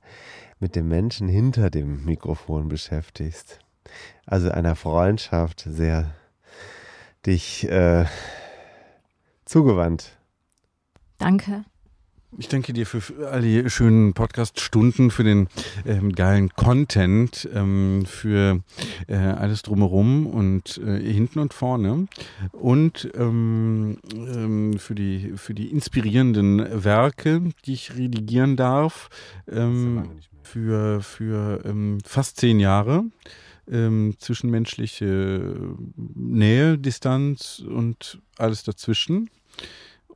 mit dem Menschen hinter dem Mikrofon beschäftigst. Also einer Freundschaft sehr dich äh, zugewandt. Danke. Ich danke dir für all die schönen Podcast-Stunden, für den ähm, geilen Content, ähm, für äh, alles drumherum und äh, hinten und vorne und ähm, ähm, für, die, für die inspirierenden Werke, die ich redigieren darf, ähm, für, für ähm, fast zehn Jahre. Ähm, zwischenmenschliche Nähe, Distanz und alles dazwischen.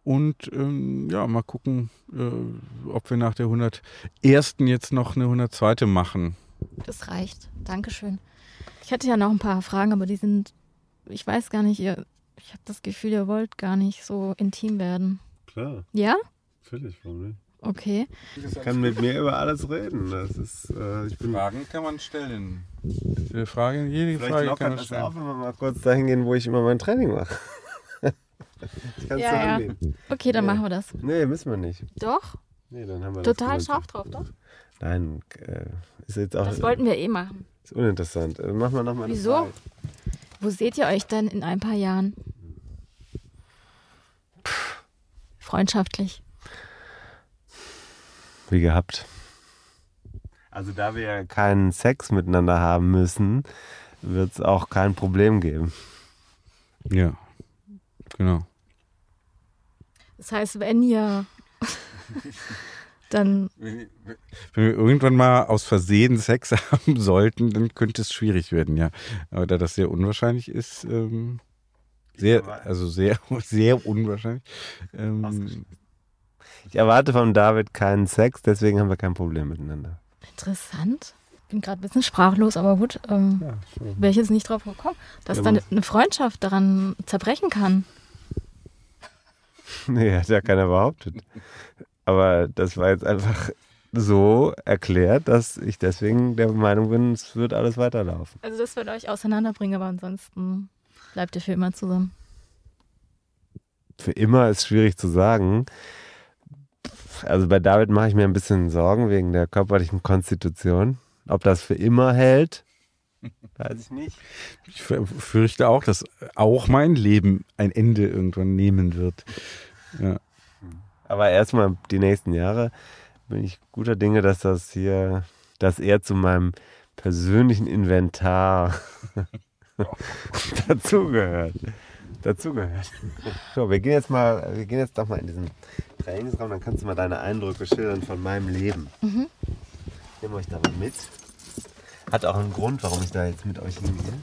Und ähm, ja, mal gucken, äh, ob wir nach der 101. jetzt noch eine 102. machen. Das reicht. Dankeschön. Ich hatte ja noch ein paar Fragen, aber die sind, ich weiß gar nicht, ihr, ich habe das Gefühl, ihr wollt gar nicht so intim werden. Klar, Ja? völlig, warum nicht? Okay. Ich kann mit mir über alles reden. Das ist, äh, ich bin Fragen kann man stellen. Jede Frage, jede Vielleicht Frage kann man das stellen. auf, wenn wir mal kurz dahin gehen, wo ich immer mein Training mache. ich kann es Ja, ja. Okay, dann Ja. machen wir das. Nee, müssen wir nicht. Doch? Nee, dann haben wir Total das scharf drauf, doch? Nein, äh, ist jetzt auch Das wollten wir eh machen. ist uninteressant. Äh, Machen wir nochmal eine Wieso? Frage. Wo seht ihr euch denn in ein paar Jahren? Freundschaftlich. Wie gehabt. Also da wir ja keinen Sex miteinander haben müssen, wird es auch kein Problem geben. Ja, genau. Das heißt, wenn ihr [LAUGHS] dann Wenn wir irgendwann mal aus Versehen Sex [LAUGHS] haben sollten, dann könnte es schwierig werden, ja. Aber da das sehr unwahrscheinlich ist, ähm, sehr, also sehr, [LAUGHS] sehr unwahrscheinlich. Ähm, Ich erwarte von David keinen Sex, deswegen haben wir kein Problem miteinander. interessant. Ich bin gerade ein bisschen sprachlos, aber gut. Ähm, Ja. Wäre ich jetzt nicht drauf gekommen, dass Ja, dann eine Freundschaft daran zerbrechen kann. [LAUGHS] Nee, hat ja keiner behauptet. Aber das war jetzt einfach so erklärt, dass ich deswegen der Meinung bin, es wird alles weiterlaufen. Also das wird euch auseinanderbringen, aber ansonsten bleibt ihr für immer zusammen. Für immer ist schwierig zu sagen. Also bei David mache ich mir ein bisschen Sorgen wegen der körperlichen Konstitution. Ob das für immer hält, weiß ich nicht. ich fürchte auch, dass auch mein Leben ein Ende irgendwann nehmen wird. Ja. Aber erstmal die nächsten Jahre bin ich guter Dinge, dass das hier, dass er zu meinem persönlichen Inventar [LAUGHS] dazugehört. Dazugehört. So, wir gehen jetzt mal, wir gehen jetzt doch mal in diesen Trainingsraum, dann kannst du mal deine Eindrücke schildern von meinem Leben. Ich nehme euch da mal mit. Hat auch einen Grund, warum ich da jetzt mit euch hingehe.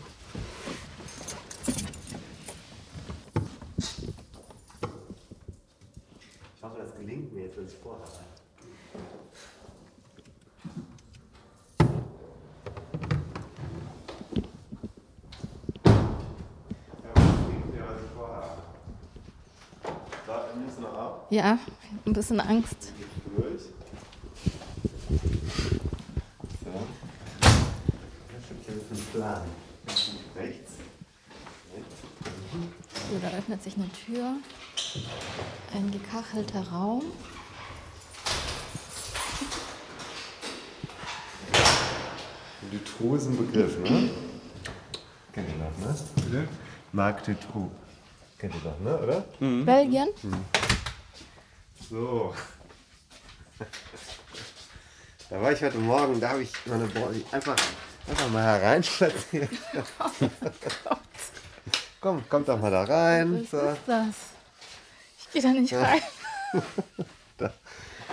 Ich hoffe, das gelingt mir jetzt, was ich vorhabe. Ja, ein bisschen Angst. Rechts. So, da öffnet sich eine Tür. Ein gekachelter Raum. Dutroux ist ein Begriff, ne? Kennt ihr doch, ne? Bitte? Marc Dutroux. Kennt ihr doch, ne? Oder? Belgien? So. [LAUGHS] Da war ich heute Morgen, da habe ich meine Body einfach, einfach mal hereinspaziert. [LAUGHS] Komm, kommt doch mal da rein. Was So. ist das? Ich gehe da nicht rein. [LAUGHS]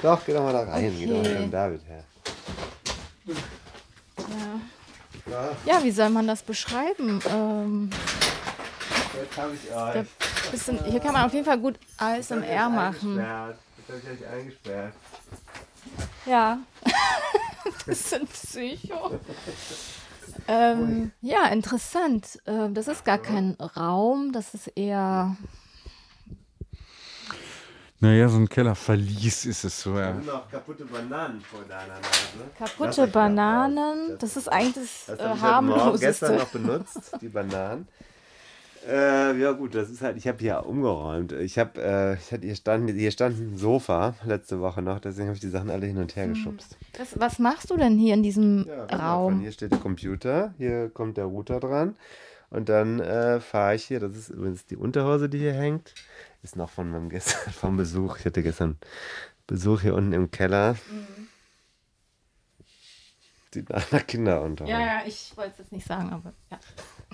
Doch, geh doch mal da rein. Geh doch mal Okay. mit David her. Ja. Ja, ja, wie soll man das beschreiben? Ähm, jetzt habe ich euch. bisschen, hier kann man auf jeden Fall gut ASMR machen. Eingesperrt. Habe ich euch eingesperrt. Ja. [LAUGHS] bisschen Psycho. Ähm, ja, interessant. Ähm, das ist gar kein Raum, das ist eher. Naja, so ein Kellerverlies ist es so, ja. sind noch kaputte Bananen vor deiner Nase. Kaputte Bananen, raus. das ist eigentlich das, Das äh, Morgen gestern harmloseste. noch benutzt, die Bananen. Äh, ja gut, das ist halt, ich habe hier umgeräumt. Ich habe, äh, ich hatte, hier stand, hier stand ein Sofa letzte Woche noch, deswegen habe ich die Sachen alle hin und her geschubst. Das, was machst du denn hier in diesem Ja, Von Raum? hier steht der Computer, hier kommt der Router dran und dann äh, fahre ich hier, das ist übrigens die Unterhose, die hier hängt, ist noch von meinem gestern, [LAUGHS] vom Besuch. Ich hatte gestern Besuch hier unten im Keller. Sieht nach einer Kinderunterhose. Ja, ja, ich wollte es jetzt nicht sagen, aber ja.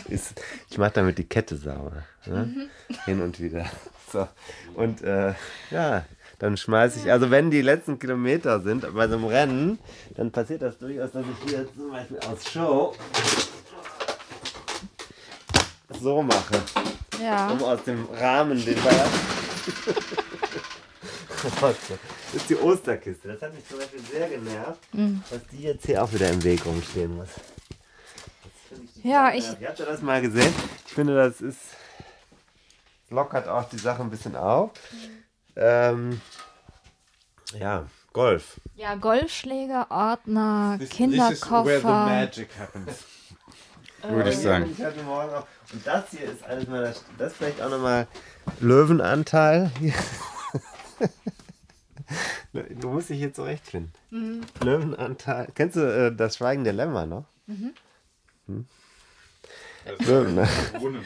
Ist, ich mache damit die Kette sauber. Ne? Hin und wieder. So. Und äh, ja, dann schmeiße ich, also wenn die letzten Kilometer sind bei so einem Rennen, dann passiert das durchaus, dass ich hier zum Beispiel aus Show so mache, Ja. um aus dem Rahmen den Ball. Das ist die Osterkiste. Das hat mich zum Beispiel sehr genervt, dass die jetzt hier auch wieder im Weg rumstehen muss. Ja, ich, Ja, habt ihr das mal gesehen? Ich finde, das ist. lockert auch die Sache ein bisschen auf. Ähm, ja, Golf. ja, Golfschläger, Ordner, Kinderkoffer. happens. Würde ich Ja, sagen. bin ich heute Morgen auch. Und das hier ist alles meiner. Das ist vielleicht auch nochmal Löwenanteil. [LAUGHS] Du musst dich hier zurechtfinden. Löwenanteil. Kennst du äh, das Schweigen der Lämmer noch? Hm? Löwen, ne? [LAUGHS]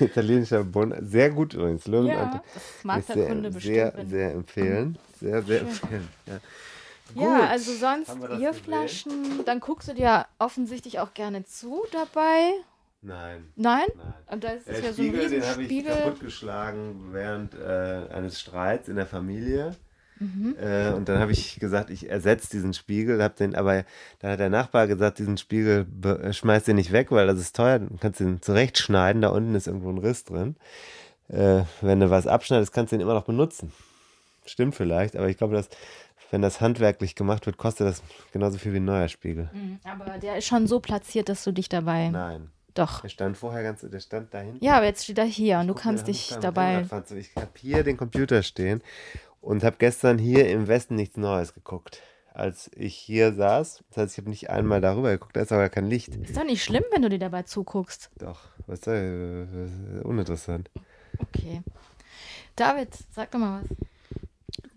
Italienischer Bund. Sehr gut übrigens. Löwenanteil. Ja, das mag Ist der sehr, Kunde sehr, bestimmt. wenn- sehr empfehlen. Sehr, sehr empfehlen. Ja. Ja, Gut. also sonst Bierflaschen, dann guckst du dir offensichtlich auch gerne zu dabei. Nein. Nein? Nein. Und da ist es Der ja so ein Spiegel, den habe ich Riesenspiegel. kaputtgeschlagen während äh, eines Streits in der Familie. Mhm. Äh, und dann habe ich gesagt, ich ersetze diesen Spiegel. Hab den, aber dann hat der Nachbar gesagt, diesen Spiegel äh, schmeiß den nicht weg, weil das ist teuer. Du kannst den zurechtschneiden. Da unten ist irgendwo ein Riss drin. Äh, wenn du was abschneidest, kannst du den immer noch benutzen. Stimmt vielleicht, aber ich glaube, dass wenn das handwerklich gemacht wird, kostet das genauso viel wie ein neuer Spiegel. Mhm, Aber der ist schon so platziert, dass du dich dabei. Nein, Doch. der stand vorher ganz, der stand da hinten. Ja, aber jetzt steht er hier und du kannst dich dabei. Ich habe hier den Computer stehen und habe gestern hier im Westen nichts Neues geguckt. Als ich hier saß, das heißt, ich habe nicht einmal darüber geguckt, da ist aber kein Licht. Ist doch nicht schlimm, wenn du dir dabei zuguckst. Doch, was ist das? Uninteressant. Okay. David, sag doch mal was.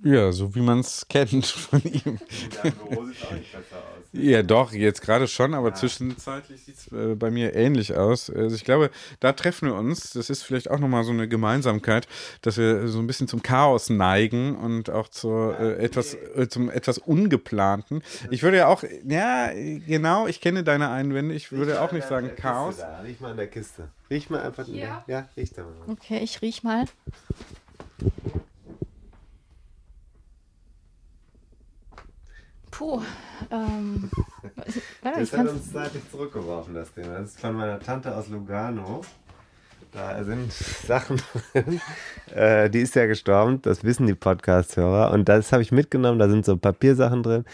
Ja, so wie man es [LAUGHS] kennt von ihm. Dein Büro sieht auch nicht besser aus. Ja, doch, jetzt gerade schon, aber zwischenzeitlich sieht es äh, bei mir ähnlich aus. Also ich glaube, da treffen wir uns. Das ist vielleicht auch nochmal so eine Gemeinsamkeit, dass wir so ein bisschen zum Chaos neigen und auch zur, äh, etwas, äh, zum etwas Ungeplanten. Ich würde ja auch, ja, genau, ich kenne deine Einwände. Ich würde auch nicht sagen Chaos. Da. Riech mal an der Kiste. Riech mal einfach. Hier? Ja, riech da mal. Okay, ich riech mal. Puh. Ähm, [LAUGHS] warte, ich Das hat uns zeitlich zurückgeworfen, das Thema. Das ist von meiner Tante aus Lugano. Da sind Sachen drin. [LAUGHS] äh, die ist ja gestorben, das wissen die Podcast-Hörer. Und das habe ich mitgenommen, da sind so Papiersachen drin.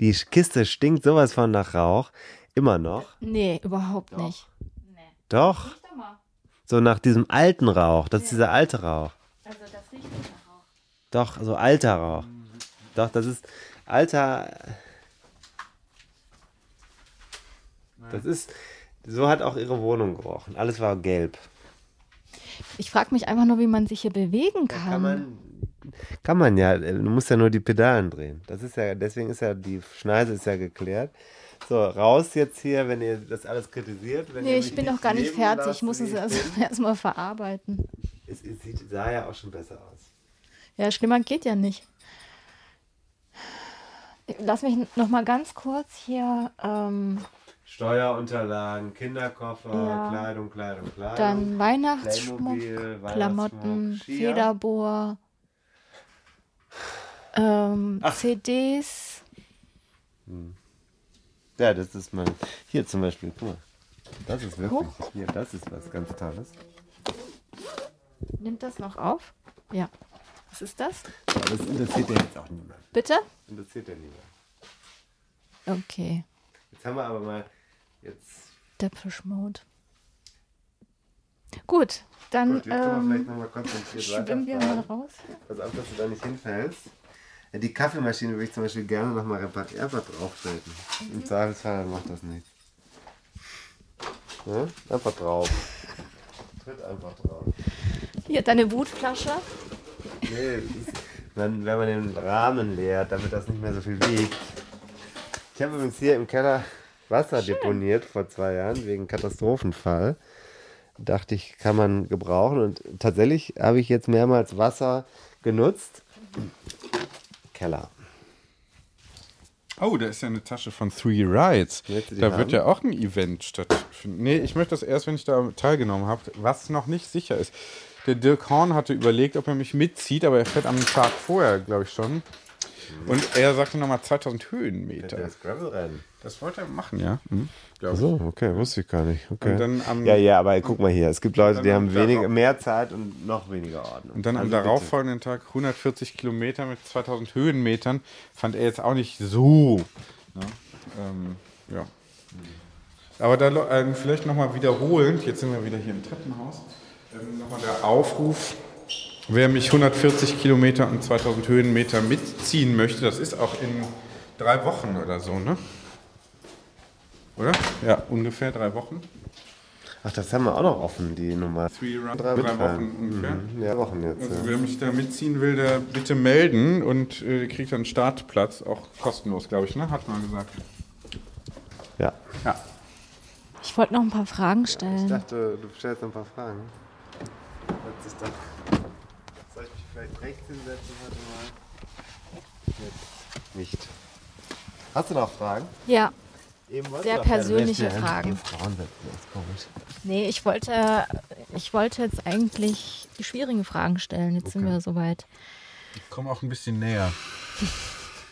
Die Kiste stinkt sowas von nach Rauch. Immer noch. nee, überhaupt nicht. Doch. Riech doch mal. So nach diesem alten Rauch. Das ist dieser alte Rauch. Also das riecht nicht nach Rauch. Doch, so alter Rauch. Doch, das ist alter. Das ist. So hat auch ihre Wohnung gerochen. Alles war gelb. Ich frage mich einfach nur, wie man sich hier bewegen kann. kann man kann man ja. Du musst ja nur die Pedalen drehen. Das ist ja, deswegen ist ja die Schneise ist ja geklärt. So, raus jetzt hier, wenn ihr das alles kritisiert. Wenn Nee, ihr ich bin noch gar nicht fertig. lasst, Ich muss es bin. [LAUGHS] erstmal verarbeiten. Es, es sieht, sah ja auch schon besser aus. Ja, schlimmer geht ja nicht. Lass mich noch mal ganz kurz hier ähm, Steuerunterlagen, Kinderkoffer, Ja. Kleidung, Kleidung, Kleidung. dann Weihnachtsschmuck, Klamotten. Federbohr, ähm, Ach. CDs. Ja, das ist mein. Hier zum Beispiel, guck mal. Das ist wirklich. Guck. Hier, das ist was ganz Tolles. Nimmt das noch auf? Ja. Was ist das? Aber das interessiert ja jetzt auch niemand. Bitte? Interessiert ja niemand. Okay. Jetzt haben wir aber mal. Jetzt. Depeche Mode. Gut, dann Gut, jetzt können wir vielleicht ähm, nochmal konzentriert schwimmen wir mal raus. Pass auf, dass du da nicht hinfällst. Ja, die Kaffeemaschine würde ich zum Beispiel gerne nochmal reparieren, einfach drauftreten. Mhm. Im Zweifelsfall macht das nichts. Ja? Einfach drauf. [LAUGHS] Tritt einfach drauf. Hier, deine Wutflasche. Nee, ist, wenn, wenn man den Rahmen leert, damit das nicht mehr so viel wiegt. Ich habe übrigens hier im Keller Wasser deponiert vor zwei Jahren wegen Katastrophenfall. Dachte ich, kann man gebrauchen. Und tatsächlich habe ich jetzt mehrmals Wasser genutzt. Keller. Oh, da ist ja eine Tasche von Three Rides. Da haben? wird ja auch ein Event stattfinden. Nee, ich möchte das erst, wenn ich da teilgenommen habe, was noch nicht sicher ist. Der Dirk Horn hatte überlegt, ob er mich mitzieht, aber er fährt am Tag vorher, glaube ich schon. Und er sagte nochmal 2000 Höhenmeter. Das Gravel-Rennen. Das wollte er machen, ja. Mhm. ich. So, okay, wusste ich gar nicht. Okay. Und dann am- ja, ja, aber guck mal hier. Es gibt Leute, die haben am weniger, darauf- mehr Zeit und noch weniger Ordnung. Und dann am Also bitte. darauffolgenden Tag 140 Kilometer mit 2000 Höhenmetern fand er jetzt auch nicht so. Ne? Ähm, ja. Aber da ähm, vielleicht nochmal wiederholend, jetzt sind wir wieder hier im Treppenhaus, ähm, nochmal der Aufruf, wer mich 140 Kilometer und 2000 Höhenmeter mitziehen möchte, das ist auch in drei Wochen oder so, ne? Oder? Ja, ungefähr drei Wochen. Ach, das haben wir auch noch offen, die Nummer. Three Run, Drei drei, Wochen. Ungefähr. Mhm, Ja, Wochen jetzt. Also Ja. wer mich da mitziehen will, der bitte melden und äh, kriegt dann einen Startplatz, auch kostenlos, glaube ich, ne? Hat man gesagt. ja. Ja. Ich wollte noch ein paar Fragen Ich stellen. dachte, du stellst noch ein paar Fragen. Hört sich doch- Soll ich mich vielleicht rechts hinsetzen heute mal? Jetzt nicht. Hast du noch Fragen? Ja, Eben Sehr persönliche Menschen Fragen. Frauen nee, ich wollte, ich wollte jetzt eigentlich die schwierigen Fragen stellen. Jetzt sind Okay. wir soweit. Ich komme auch ein bisschen näher.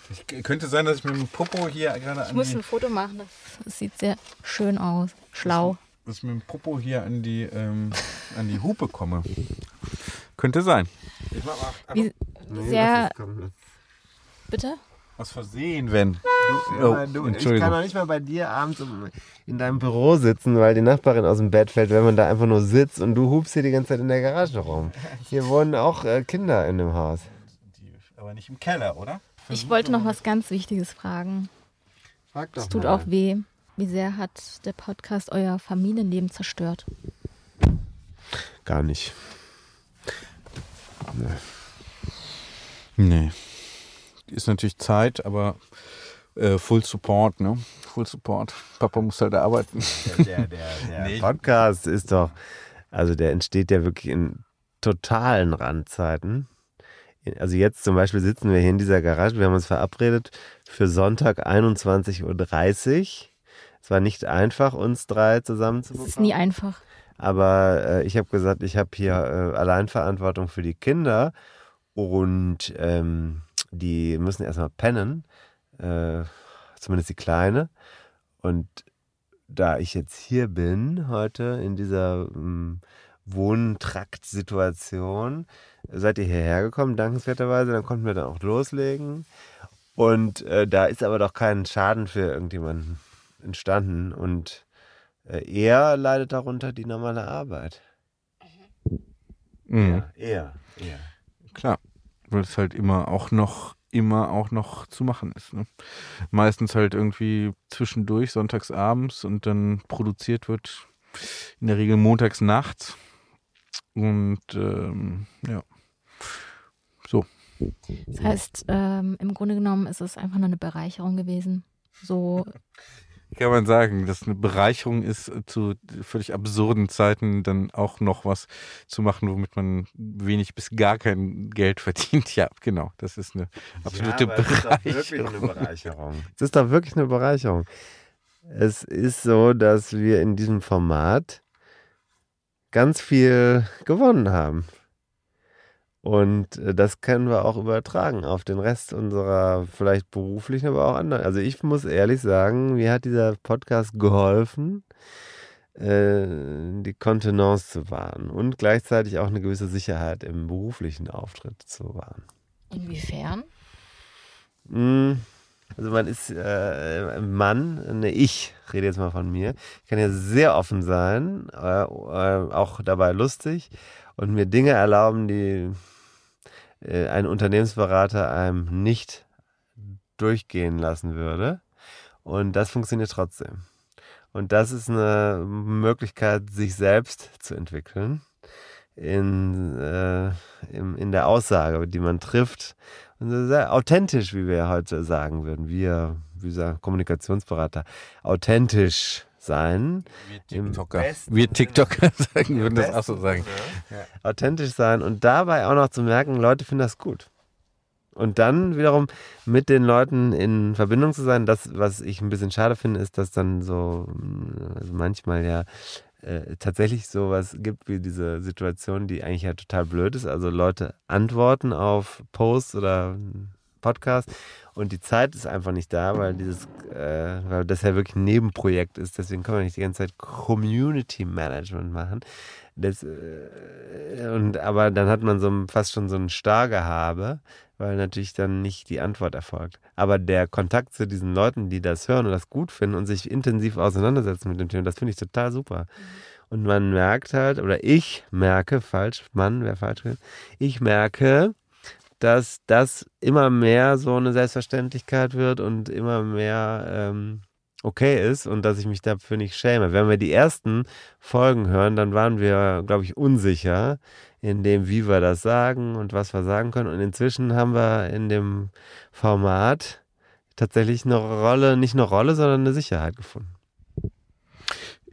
Ich, könnte sein, dass ich mit dem Popo hier gerade Ich an muss die, ein Foto machen, das, das sieht sehr schön aus. Schlau. dass ich mit dem Popo hier an die, ähm, [LAUGHS] an die Hupe komme. Könnte sein. Ich mach mal Wie, Nee, sehr, bitte? aus Versehen, wenn. Ja, Oh, du, ich kann doch nicht mal bei dir abends in deinem Büro sitzen, weil die Nachbarin aus dem Bett fällt, wenn man da einfach nur sitzt und du hupst hier die ganze Zeit in der Garage rum. Hier wohnen auch äh, Kinder in dem Haus. Aber nicht im Keller, oder? Ich wollte noch was ganz Wichtiges fragen. Frag doch Es tut mal. auch weh. Wie sehr hat der Podcast euer Familienleben zerstört? Gar nicht. Nee. Ist natürlich Zeit, aber äh, Full Support, ne? Full Support. Papa muss halt arbeiten. [LAUGHS] Der, der, der Podcast ist doch, also der entsteht ja wirklich in totalen Randzeiten. Also jetzt zum Beispiel sitzen wir hier in dieser Garage, wir haben uns verabredet für Sonntag 21.30 Uhr. Es war nicht einfach, uns drei zusammen zu Es ist nie einfach. Aber äh, ich habe gesagt, ich habe hier äh, Alleinverantwortung für die Kinder und ähm, die müssen erstmal pennen, äh, zumindest die Kleine. Und da ich jetzt hier bin heute in dieser ähm, Wohntrakt-Situation, seid ihr hierher gekommen, dankenswerterweise, dann konnten wir dann auch loslegen. Und äh, da ist aber doch kein Schaden für irgendjemanden entstanden. Und er leidet darunter die normale Arbeit. Mhm. er. er. Klar, weil es halt immer auch noch immer auch noch zu machen ist. Ne? Meistens halt irgendwie zwischendurch, sonntags abends und dann produziert wird in der Regel montags nachts. Und ähm, ja, so. Das heißt, ähm, im Grunde genommen ist es einfach nur eine Bereicherung gewesen. So [LAUGHS] kann man sagen, dass eine Bereicherung ist, äh, zu völlig absurden Zeiten dann auch noch was zu machen, womit man wenig bis gar kein Geld verdient. [LAUGHS] Ja, genau. Das ist eine absolute ja, Bereicherung. Es ist doch wirklich eine Bereicherung. [LAUGHS] Es ist doch wirklich eine Bereicherung. Es ist so, dass wir in diesem Format ganz viel gewonnen haben. Und äh, das können wir auch übertragen auf den Rest unserer vielleicht beruflichen, aber auch anderen. Also ich muss ehrlich sagen, mir hat dieser Podcast geholfen, äh, die Kontenance zu wahren und gleichzeitig auch eine gewisse Sicherheit im beruflichen Auftritt zu wahren. Inwiefern? Hm, also man ist äh, ein Mann, ne, ich rede jetzt mal von mir, kann ja sehr offen sein, äh, auch dabei lustig und mir Dinge erlauben, die äh, ein Unternehmensberater einem nicht durchgehen lassen würde. Und das funktioniert trotzdem. Und das ist eine Möglichkeit, sich selbst zu entwickeln in, äh, in, in der Aussage, die man trifft. Und sehr authentisch, wie wir heute sagen würden. Wir, wie gesagt, Kommunikationsberater, authentisch sein. Wir TikToker. Wir TikToker [LAUGHS] sagen, würden das auch so sagen. Ja. Authentisch sein und dabei auch noch zu merken, Leute finden das gut. Und dann wiederum mit den Leuten in Verbindung zu sein. Das, was ich ein bisschen schade finde, ist, dass dann so also manchmal ja äh, tatsächlich sowas gibt wie diese Situation, die eigentlich ja total blöd ist. Also Leute antworten auf Posts oder Podcast und die Zeit ist einfach nicht da, weil dieses, äh, weil das ja wirklich ein Nebenprojekt ist. Deswegen können wir nicht die ganze Zeit Community Management machen. Das, äh, und, aber dann hat man so fast schon so ein Starrgehabe, weil natürlich dann nicht die Antwort erfolgt. Aber der Kontakt zu diesen Leuten, die das hören und das gut finden und sich intensiv auseinandersetzen mit dem Thema, das finde ich total super. Und man merkt halt, oder ich merke, falsch, Mann, wer falsch will, ich merke, dass das immer mehr so eine Selbstverständlichkeit wird und immer mehr ähm, okay ist und dass ich mich dafür nicht schäme. Wenn wir die ersten Folgen hören, dann waren wir, glaube ich, unsicher in dem, wie wir das sagen und was wir sagen können. Und inzwischen haben wir in dem Format tatsächlich eine Rolle, nicht eine Rolle, sondern eine Sicherheit gefunden.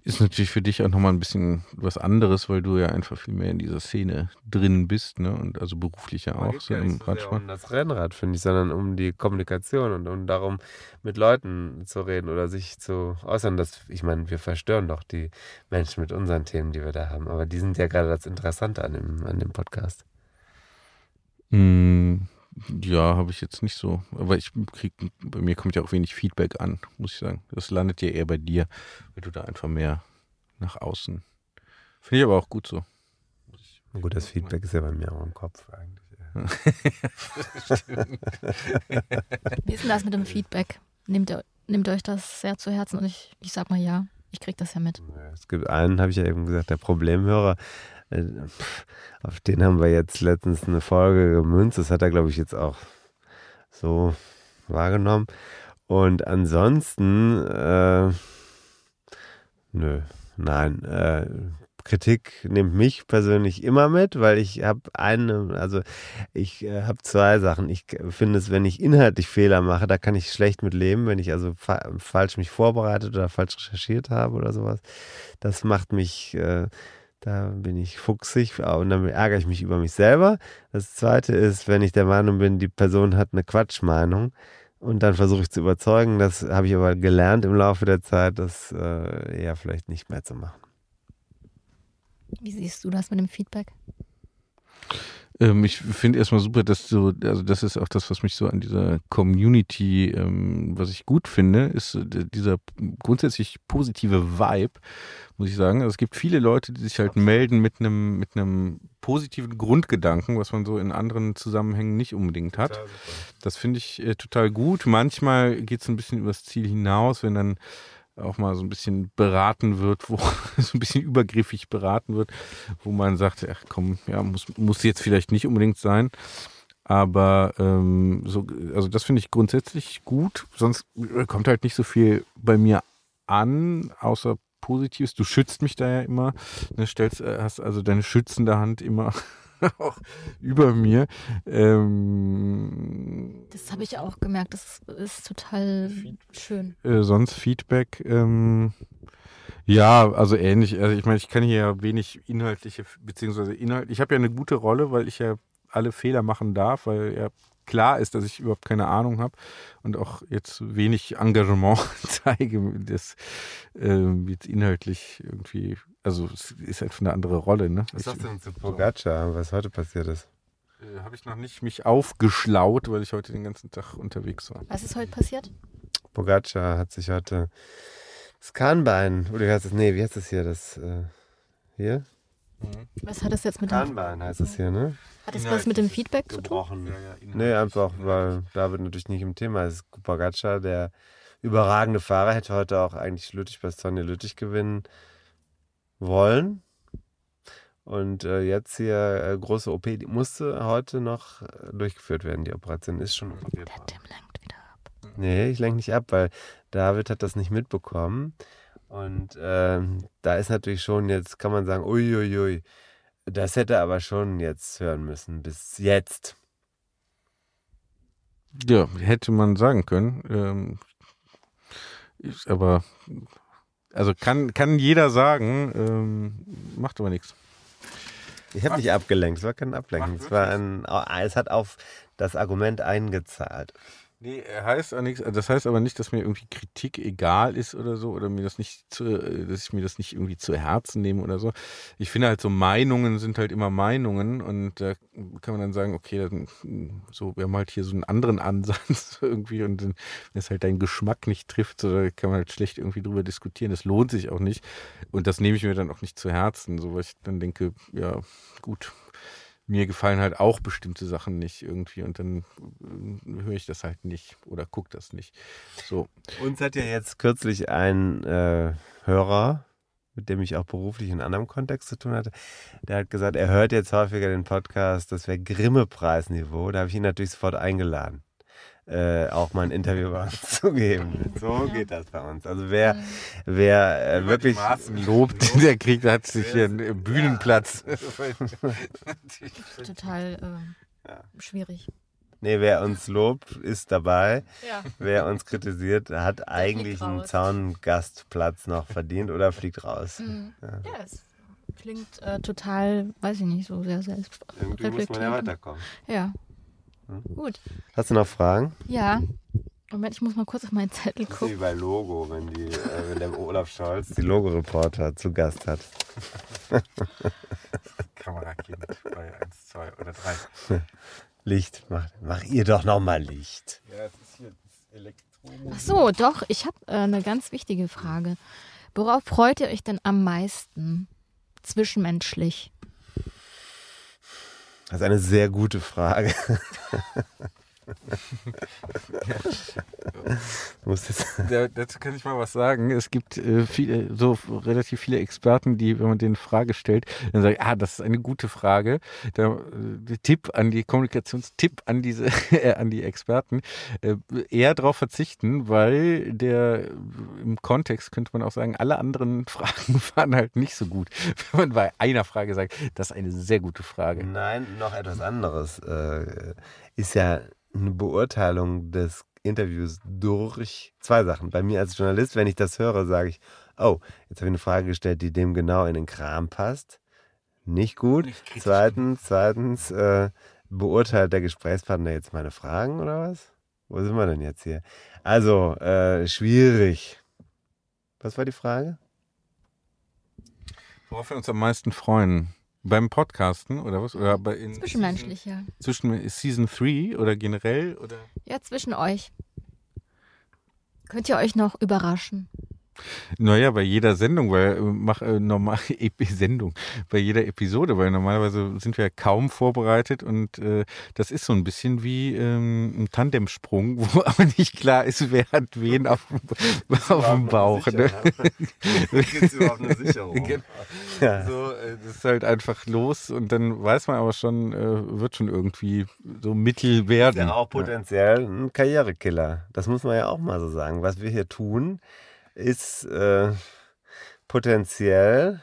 Ist natürlich für dich auch nochmal ein bisschen was anderes, weil du ja einfach viel mehr in dieser Szene drin bist, ne? Und also beruflich ja auch. So im so um das Rennrad, finde ich, sondern um die Kommunikation und um darum, mit Leuten zu reden oder sich zu äußern. Dass, ich meine, wir verstören doch die Menschen mit unseren Themen, die wir da haben. Aber die sind ja gerade das Interessante an dem, an dem Podcast. Mm, ja, habe ich jetzt nicht so. Aber ich krieg, bei mir kommt ja auch wenig Feedback an, muss ich sagen. Das landet ja eher bei dir, weil du da einfach mehr nach außen. Finde ich aber auch gut so. Gut, das Feedback ist ja bei mir auch im Kopf eigentlich. [LAUGHS] Wie ist denn das mit dem Feedback? Nehmt ihr, nehmt euch das sehr zu Herzen? Und ich, ich sag mal ja, ich krieg das ja mit. Es gibt einen, habe ich ja eben gesagt, der Problemhörer äh, auf den haben wir jetzt letztens eine Folge gemünzt. Das hat er, glaube ich, jetzt auch so wahrgenommen. Und ansonsten, äh, nö, nein, äh, Kritik nimmt mich persönlich immer mit, weil ich habe eine, also ich äh, habe zwei Sachen. Ich finde es, wenn ich inhaltlich Fehler mache, da kann ich schlecht mit leben, wenn ich also fa falsch mich vorbereitet oder falsch recherchiert habe oder sowas. Das macht mich äh, da bin ich fuchsig und dann ärgere ich mich über mich selber. Das zweite ist, wenn ich der Meinung bin, die Person hat eine Quatschmeinung und dann versuche ich zu überzeugen. Das habe ich aber gelernt im Laufe der Zeit, das äh, eher vielleicht nicht mehr zu machen. Wie siehst du das mit dem Feedback? Ähm, ich finde erstmal super, dass du, also das ist auch das, was mich so an dieser Community, ähm, was ich gut finde, ist äh, dieser grundsätzlich positive Vibe, muss ich sagen. Also es gibt viele Leute, die sich halt melden mit einem mit einem positiven Grundgedanken, was man so in anderen Zusammenhängen nicht unbedingt hat. Das finde ich äh, total gut. Manchmal geht es ein bisschen übers Ziel hinaus, wenn dann auch mal so ein bisschen beraten wird, wo [LAUGHS] so ein bisschen übergriffig beraten wird, wo man sagt, ach komm, ja, muss, muss jetzt vielleicht nicht unbedingt sein. Aber ähm, so, also das finde ich grundsätzlich gut. Sonst kommt halt nicht so viel bei mir an, außer Positives. Du schützt mich da ja immer. Ne, stellst, äh, hast also deine schützende Hand immer [LAUGHS] [LAUGHS] auch über mir. Ähm, das habe ich auch gemerkt. Das ist total schön. Äh, sonst Feedback. Ähm, ja, also ähnlich. Also ich meine, ich kann hier ja wenig inhaltliche, beziehungsweise Inhalt. Ich habe ja eine gute Rolle, weil ich ja alle Fehler machen darf, weil ja klar ist, dass ich überhaupt keine Ahnung habe und auch jetzt wenig Engagement [LAUGHS] zeige, das äh, jetzt inhaltlich irgendwie, also es ist halt eine andere Rolle. Ne? Was sagst du denn zu Pogacar, was heute passiert ist? Äh, habe ich noch nicht mich aufgeschlaut, weil ich heute den ganzen Tag unterwegs war. Was ist heute passiert? Pogacar hat sich heute das Kahnbein, oder wie heißt das? Nee, wie heißt das hier? Das äh, hier? Mhm. Was hat das jetzt mit dem Kahnbein heißt es hier, ne? Hat das was mit dem Feedback zu tun? Ja, ja, nee, einfach, weil David natürlich nicht im Thema ist. Kupagacha, der überragende Fahrer, hätte heute auch eigentlich Lüttich bei Sonja Lüttich gewinnen wollen. Und äh, jetzt hier äh, große OP, die musste heute noch äh, durchgeführt werden. Die Operation ist schon operiert Der Tim lenkt wieder ab. Nee, ich lenke nicht ab, weil David hat das nicht mitbekommen. Und ähm, da ist natürlich schon, jetzt kann man sagen, uiuiui, ui, ui. Das hätte aber schon jetzt hören müssen, bis jetzt. Ja, hätte man sagen können. Ähm, ist aber, also kann, kann jeder sagen, ähm, macht aber nichts. Ich habe nicht abgelenkt, es war kein Ablenken. Es, war ein, es hat auf das Argument eingezahlt. Nee, heißt auch nichts. Das heißt aber nicht, dass mir irgendwie Kritik egal ist oder so oder mir das nicht zu, dass ich mir das nicht irgendwie zu Herzen nehme oder so. Ich finde halt so Meinungen sind halt immer Meinungen und da kann man dann sagen, okay, dann, so wir haben halt hier so einen anderen Ansatz [LAUGHS] irgendwie und wenn es halt deinen Geschmack nicht trifft, so, da kann man halt schlecht irgendwie drüber diskutieren. Das lohnt sich auch nicht und das nehme ich mir dann auch nicht zu Herzen, so weil ich dann denke, ja gut, mir gefallen halt auch bestimmte Sachen nicht irgendwie und dann äh, höre ich das halt nicht oder gucke das nicht. So. Uns hat ja jetzt kürzlich ein äh, Hörer, mit dem ich auch beruflich in anderem Kontext zu tun hatte, der hat gesagt, er hört jetzt häufiger den Podcast, das wäre Grimme-Preisniveau. Da habe ich ihn natürlich sofort eingeladen äh, auch mal ein Interview bei uns [LAUGHS] zu geben. So geht das bei uns. Also wer, wer äh, wirklich lobt, der kriegt, hat sich hier einen Bühnenplatz. [LAUGHS] Total äh, ja. schwierig. Nee, wer uns lobt, ist dabei. Ja. Wer uns kritisiert, hat der eigentlich einen Zaungastplatz noch verdient oder fliegt raus. Mhm. Ja. ja, es klingt äh, total, weiß ich nicht, so sehr selbst. Irgendwie muss man ja weiterkommen. Ja? Gut. Hast du noch Fragen? Ja. Moment, ich muss mal kurz auf meinen Zettel gucken. Wie bei Logo, wenn, die, äh, wenn der Olaf Scholz die Logo-Reporter zu Gast hat. [LAUGHS] Kamerakind bei 1, 2 oder 3. Licht, mach, mach ihr doch nochmal Licht. Ja, das ist hier das Elektro. Ach so, doch, ich habe äh, eine ganz wichtige Frage. Worauf freut ihr euch denn am meisten zwischenmenschlich? Das ist eine sehr gute Frage. Da, dazu kann ich mal was sagen. Es gibt äh, viele, so relativ viele Experten, die, wenn man denen Frage stellt, dann sagen, ah, das ist eine gute Frage. Der, der Tipp an die Kommunikationstipp an diese, [LAUGHS] äh, an die Experten, äh, eher darauf verzichten, weil der im Kontext könnte man auch sagen, alle anderen [LAUGHS] Fragen waren halt nicht so gut. [LAUGHS] Wenn man bei einer Frage sagt, das ist eine sehr gute Frage. Nein, noch etwas anderes. Äh, ist ja eine Beurteilung des Interviews durch zwei Sachen. Bei mir als Journalist, wenn ich das höre, sage ich, oh, jetzt habe ich eine Frage gestellt, die dem genau in den Kram passt. Nicht gut. Nicht zweitens, zweitens äh, beurteilt der Gesprächspartner jetzt meine Fragen oder was? Wo sind wir denn jetzt hier? Also, äh, schwierig. Was war die Frage? Worauf wir uns am meisten freuen. Beim Podcasten oder was? Oder bei in Zwischenmenschlich, ja. Zwischen Season 3 oder generell? Oder? Ja, zwischen euch. Könnt ihr euch noch überraschen? Naja, bei jeder Sendung, weil äh, mach äh, normal [LAUGHS] Sendung, bei jeder Episode, weil normalerweise sind wir kaum vorbereitet und äh, das ist so ein bisschen wie ähm, ein Tandemsprung, [LAUGHS] wo aber nicht klar ist, wer hat wen auf, [LAUGHS] auf dem Bauch. Ne? Gibt's überhaupt eine Sicherung? ja. So, äh, das ist halt einfach los und dann weiß man aber schon, äh, wird schon irgendwie so mittel werden. Das ist ja auch potenziell ein Karrierekiller. Das muss man ja auch mal so sagen. Was wir hier tun, ist äh, potenziell,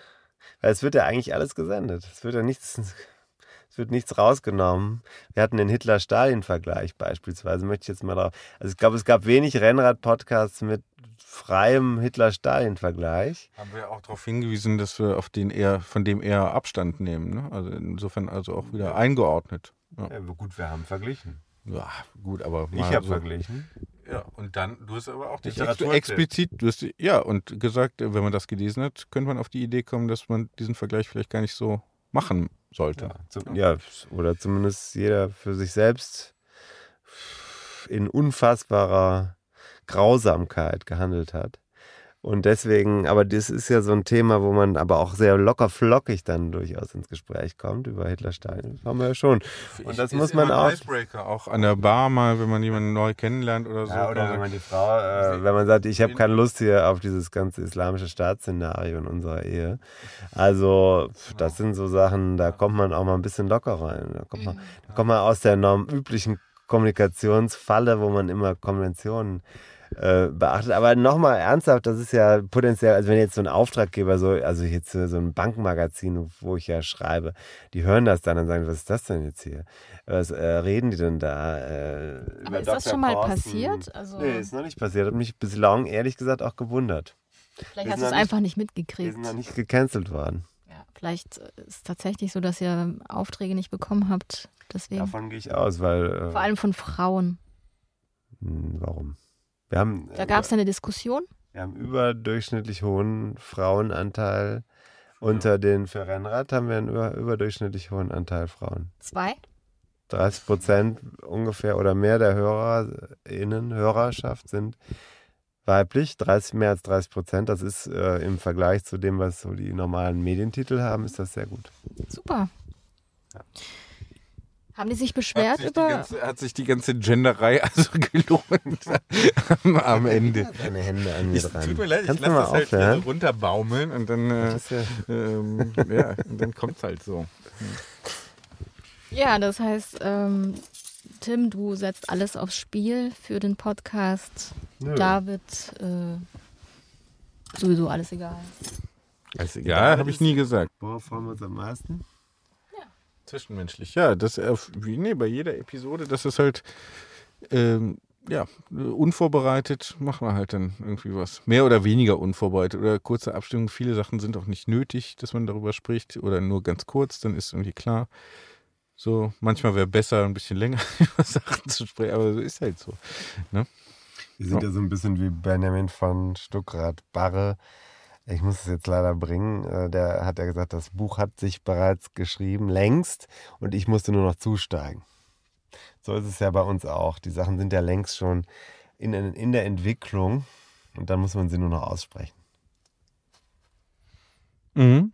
weil es wird ja eigentlich alles gesendet. Es wird ja nichts, [LAUGHS] es wird nichts rausgenommen. Wir hatten den Hitler-Stalin-Vergleich beispielsweise, möchte ich jetzt mal drauf. Also ich glaube, es gab wenig Rennrad-Podcasts mit freiem Hitler-Stalin-Vergleich. Haben wir auch darauf hingewiesen, dass wir auf den eher, von dem eher Abstand nehmen. Ne? Also insofern also auch wieder eingeordnet. Ja. Ja, gut, wir haben verglichen. Ja, gut, aber Ich habe so. verglichen. Ja, und dann, du hast aber auch dich Literaturtipp. explizit, du hast, ja, und gesagt, wenn man das gelesen hat, könnte man auf die Idee kommen, dass man diesen Vergleich vielleicht gar nicht so machen sollte. Ja, zum, ja, oder zumindest jeder für sich selbst in unfassbarer Grausamkeit gehandelt hat. Und deswegen, aber das ist ja so ein Thema, wo man aber auch sehr locker flockig dann durchaus ins Gespräch kommt über Hitlerstein. Das haben wir ja schon. Und das Ist muss man auch. ein Icebreaker, auch an der Bar mal, wenn man jemanden neu kennenlernt oder so. Ja, oder kann wenn man die Frau, äh, wenn man sagt, ich habe keine Lust hier auf dieses ganze islamische Staatsszenario in unserer Ehe. Also, das sind so Sachen, da kommt man auch mal ein bisschen locker rein. Da kommt man, da kommt man aus der norm üblichen Kommunikationsfalle, wo man immer Konventionen äh, beachtet. Aber nochmal ernsthaft, das ist ja potenziell, also wenn jetzt so ein Auftraggeber, so, also jetzt so so ein Bankmagazin, wo ich ja schreibe, die hören das dann und sagen, was ist das denn jetzt hier? Was äh, reden die denn da? Äh, Aber ist das Dr. schon mal Korsten? passiert? Also, Nee, ist noch nicht passiert. Hat mich bislang ehrlich gesagt auch gewundert. vielleicht wir hast du es einfach nicht Wir mitgekriegt. sind noch nicht gecancelt worden. Ja, vielleicht ist es tatsächlich so, dass ihr Aufträge nicht bekommen habt. Deswegen. Davon gehe ich aus, weil. Äh, Vor allem von Frauen. hm, warum? Wir haben, Da gab es eine Diskussion. wir haben überdurchschnittlich hohen Frauenanteil. Unter den für Rennrad haben wir einen über, überdurchschnittlich hohen Anteil Frauen. Zwei. 30 Prozent ungefähr oder mehr der HörerInnen, Hörerschaft sind weiblich, 30, mehr als 30 Prozent. Das ist äh, im Vergleich zu dem, was so die normalen Medientitel haben, ist das sehr gut. Super. Ja. Haben die sich hat beschwert sich, die über. ganze, hat sich die ganze Genderei [LAUGHS] also gelohnt am, am Ende. Deine Hände an mir Ich, dran. tut mir leid, ich Kannst lasse du mal das halt aufhören? so runterbaumeln und dann, äh, ähm, ja, und dann kommt es halt so. Ja, das heißt, ähm, Tim, du setzt alles aufs Spiel für den Podcast. Nö. David, äh, sowieso alles egal. Also, ja, habe ich nie gesagt. Worauf freuen wir uns am meisten? Zwischenmenschlich, ja. Das, äh, wie, nee, bei jeder Episode, das ist halt, ähm, ja, unvorbereitet machen wir halt dann irgendwie was. Mehr oder weniger unvorbereitet oder kurze Abstimmung. Viele Sachen sind auch nicht nötig, dass man darüber spricht oder nur ganz kurz, dann ist irgendwie klar. So, manchmal wäre besser, ein bisschen länger [LAUGHS] über Sachen zu sprechen, aber so ist halt so. Wir sind ja so ein bisschen wie Benjamin von Stuckrad-Barre. Ich muss es jetzt leider bringen. Äh, Der hat ja gesagt, das Buch hat sich bereits geschrieben, längst, und ich musste nur noch zusteigen. So ist es ja bei uns auch. Die Sachen sind ja längst schon in, in der Entwicklung und dann muss man sie nur noch aussprechen. Mhm.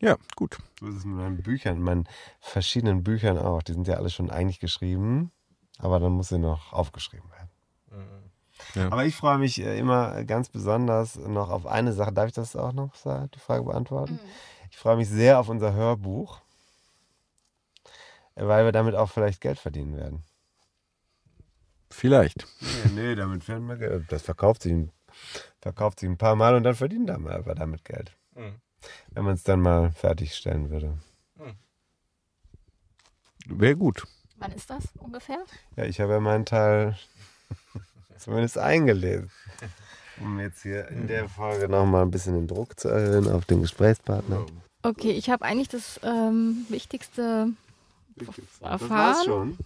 Ja, gut. So ist es mit meinen Büchern, meinen verschiedenen Büchern auch. Die sind ja alle schon eigentlich geschrieben, aber dann muss sie noch aufgeschrieben werden. Ja. Aber ich freue mich äh, immer ganz besonders noch auf eine Sache. Darf ich das auch noch sagen, die Frage beantworten? Ich freue mich sehr auf unser Hörbuch, äh, weil wir damit auch vielleicht Geld verdienen werden. Vielleicht. Nee, nee damit werden wir Geld. Das verkauft sich, ein, verkauft sich ein paar Mal und dann verdienen wir aber damit Geld. Mhm. Wenn man es dann mal fertigstellen würde. Wäre gut. Wann ist das ungefähr? Ja, ich habe ja meinen Teil zumindest eingelesen. Um jetzt hier in der Folge nochmal ein bisschen den Druck zu erhöhen auf den Gesprächspartner. Okay, ich habe eigentlich das ähm, Wichtigste Das erfahren. war's schon.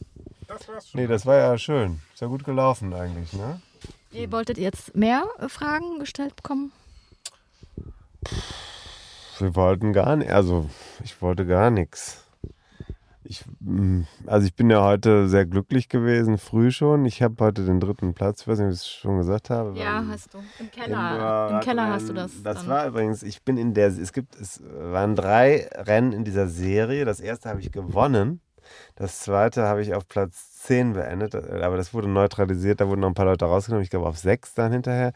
Das war's schon. Nee, das war ja schön. Ist ja gut gelaufen eigentlich, ne? Ihr wolltet jetzt mehr äh, Fragen gestellt bekommen? Wir wollten gar nicht, also ich wollte gar nichts. Ich, mm, also ich bin ja heute sehr glücklich gewesen, früh schon. Ich habe heute den dritten Platz, ich weiß nicht, ob ich es schon gesagt habe. Ja, hast du. Im im Keller. Im Keller hast du das. Das dann. war übrigens, ich bin in der, es gibt, es waren drei Rennen in dieser Serie. Das erste habe ich gewonnen. Das zweite habe ich auf Platz 10 beendet, aber das wurde neutralisiert, da wurden noch ein paar Leute rausgenommen, ich glaube auf 6 dann hinterher.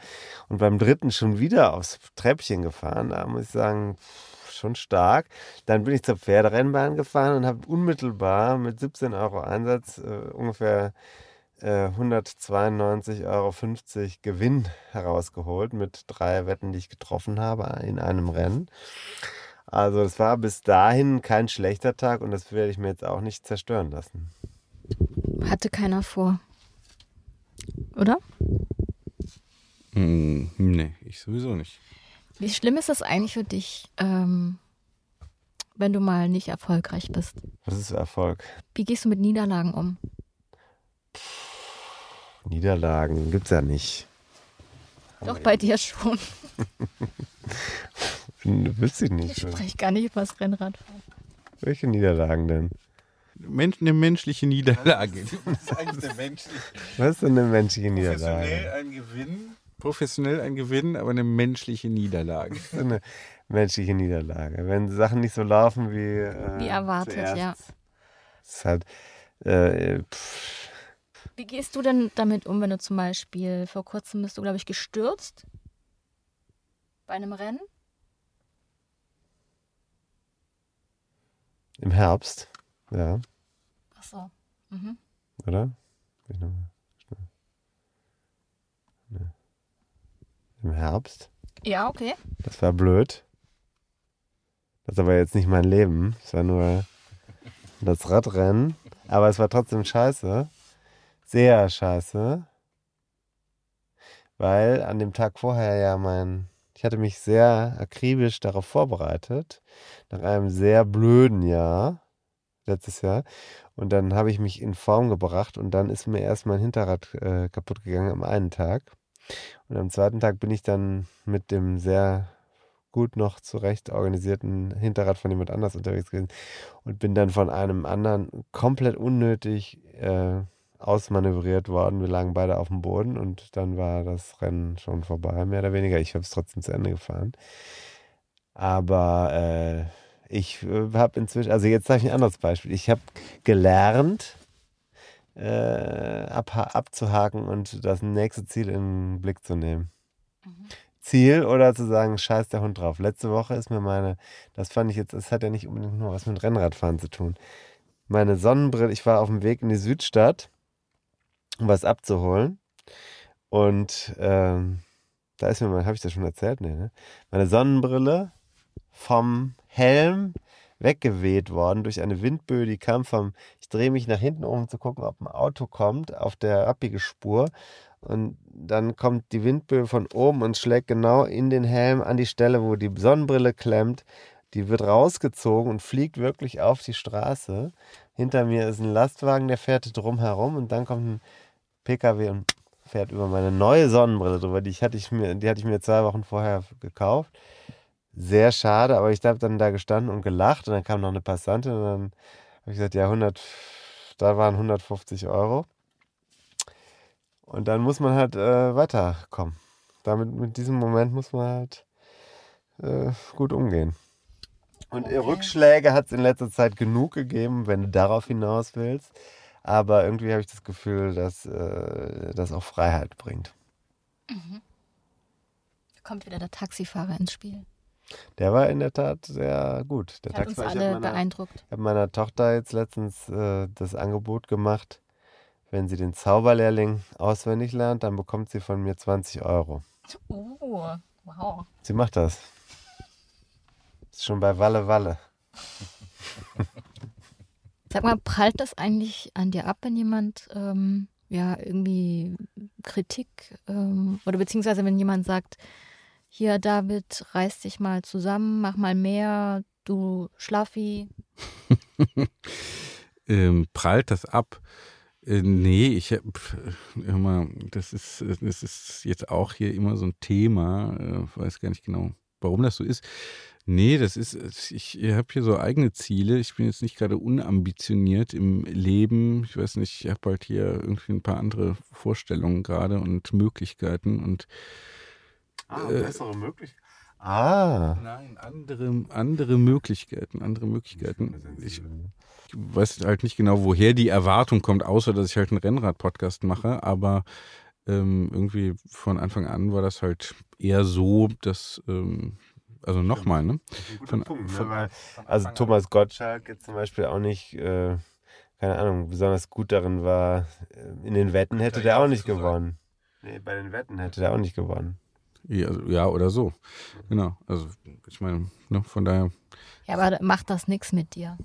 Und beim dritten schon wieder aufs Treppchen gefahren, da muss ich sagen, pff, schon stark. Dann bin ich zur Pferderennbahn gefahren und habe unmittelbar mit 17 Euro Einsatz äh, ungefähr äh, 192,50 Euro Gewinn herausgeholt mit drei Wetten, die ich getroffen habe in einem Rennen. Also es war bis dahin kein schlechter Tag und das werde ich mir jetzt auch nicht zerstören lassen. Hatte keiner vor. Oder? Hm, nee, ich sowieso nicht. Wie schlimm ist es eigentlich für dich, ähm, wenn du mal nicht erfolgreich bist? Was ist Erfolg? Wie gehst du mit Niederlagen um? Niederlagen gibt's ja nicht. Doch bei dir schon. [LAUGHS] Wüsste ich Ich nicht. spreche gar nicht über das Rennradfahren. Welche Niederlagen denn? Mensch, eine menschliche Niederlage. Das ist eine menschliche. Was ist denn eine menschliche Niederlage? ein Gewinn. Professionell ein Gewinn, aber eine menschliche Niederlage. [LAUGHS] Eine menschliche Niederlage? Wenn Sachen nicht so laufen wie, äh, Wie erwartet, zuerst. ja. Ist halt, äh, Wie gehst du denn damit um, wenn du zum Beispiel vor kurzem bist du, glaube ich, gestürzt bei einem Rennen? im Herbst, ja, Ach so. Mhm. oder? Ich mal schnell. Nee. Im Herbst? Ja, okay. Das war blöd. Das ist aber jetzt nicht mein Leben. Es war nur das Radrennen. Aber es war trotzdem scheiße. Sehr scheiße. Weil an dem Tag vorher ja mein. Ich hatte mich sehr akribisch darauf vorbereitet. Nach einem sehr blöden Jahr. Letztes Jahr. Und dann habe ich mich in Form gebracht und dann ist mir erst mein Hinterrad äh, kaputt gegangen am einen Tag. Und am zweiten Tag bin ich dann mit dem sehr gut noch zurecht organisierten Hinterrad von jemand anders unterwegs gewesen und bin dann von einem anderen komplett unnötig äh, ausmanövriert worden. Wir lagen beide auf dem Boden und dann war das Rennen schon vorbei, mehr oder weniger. Ich habe es trotzdem zu Ende gefahren. Aber äh, ich äh, habe inzwischen, also jetzt sage ich ein anderes Beispiel. Ich habe gelernt, äh, ab, abzuhaken und das nächste Ziel in den Blick zu nehmen. Ziel oder zu sagen, scheiß der Hund drauf. Letzte Woche ist mir meine, das fand ich jetzt, das hat ja nicht unbedingt nur was mit Rennradfahren zu tun. Meine Sonnenbrille, ich war auf dem Weg in die Südstadt, um was abzuholen. Und ähm, da ist mir mal, habe ich das schon erzählt? Nee, ne? Meine Sonnenbrille vom Helm weggeweht worden durch eine Windböe, die kam vom, ich drehe mich nach hinten um zu gucken, ob ein Auto kommt auf der Abbiegespur und dann kommt die Windböe von oben und schlägt genau in den Helm an die Stelle, wo die Sonnenbrille klemmt. Die wird rausgezogen und fliegt wirklich auf die Straße. Hinter mir ist ein Lastwagen, der fährt drumherum und dann kommt ein PKW und fährt über meine neue Sonnenbrille drüber. Die hatte ich mir, die hatte ich mir zwei Wochen vorher gekauft. Sehr schade, aber ich habe dann da gestanden und gelacht und dann kam noch eine Passantin und dann habe ich gesagt, ja, 100, da waren 150 Euro. Und dann muss man halt äh, weiterkommen. Damit, mit diesem Moment muss man halt äh, gut umgehen. Und Okay. Rückschläge hat es in letzter Zeit genug gegeben, wenn du darauf hinaus willst. Aber irgendwie habe ich das Gefühl, dass äh, das auch Freiheit bringt. Da kommt wieder der Taxifahrer ins Spiel. Der war in der Tat sehr gut. Der Hat uns Taxifahrer- ich alle habe meiner, beeindruckt. ich hab meiner Tochter jetzt letztens äh, das Angebot gemacht, wenn sie den Zauberlehrling auswendig lernt, dann bekommt sie von mir 20 Euro. Oh, wow. Sie macht das. Ist schon bei Walle Walle. Sag mal, prallt das eigentlich an dir ab, wenn jemand ähm, ja irgendwie Kritik ähm, oder beziehungsweise wenn jemand sagt, hier David, reiß dich mal zusammen, mach mal mehr, du Schlaffi. [LAUGHS] ähm, prallt das ab? Äh, nee, ich mal, das ist, das ist jetzt auch hier immer so ein Thema. Äh, weiß gar nicht genau, warum das so ist. Nee, das ist, ich habe hier so eigene Ziele. Ich bin jetzt nicht gerade unambitioniert im Leben. Ich weiß nicht, ich habe halt hier irgendwie ein paar andere Vorstellungen gerade und Möglichkeiten und Ah, Äh, bessere Möglichkeiten. Ah. Nein, andere, andere Möglichkeiten, andere Möglichkeiten. Ich weiß halt nicht genau, woher die Erwartung kommt, außer dass ich halt einen Rennrad-Podcast mache, aber ähm, irgendwie von Anfang an war das halt eher so, dass, ähm, also nochmal, ne? Von- Punkt, von- ne? Weil, also Thomas Gottschalk jetzt zum Beispiel auch nicht, äh, keine Ahnung, besonders gut darin war, äh, in den Wetten hätte der auch nicht sein. gewonnen. Nee, bei den Wetten hätte der auch nicht gewonnen. Ja, ja, oder so. Genau. Also ich meine, ne, von daher. Ja, aber macht das nichts mit dir?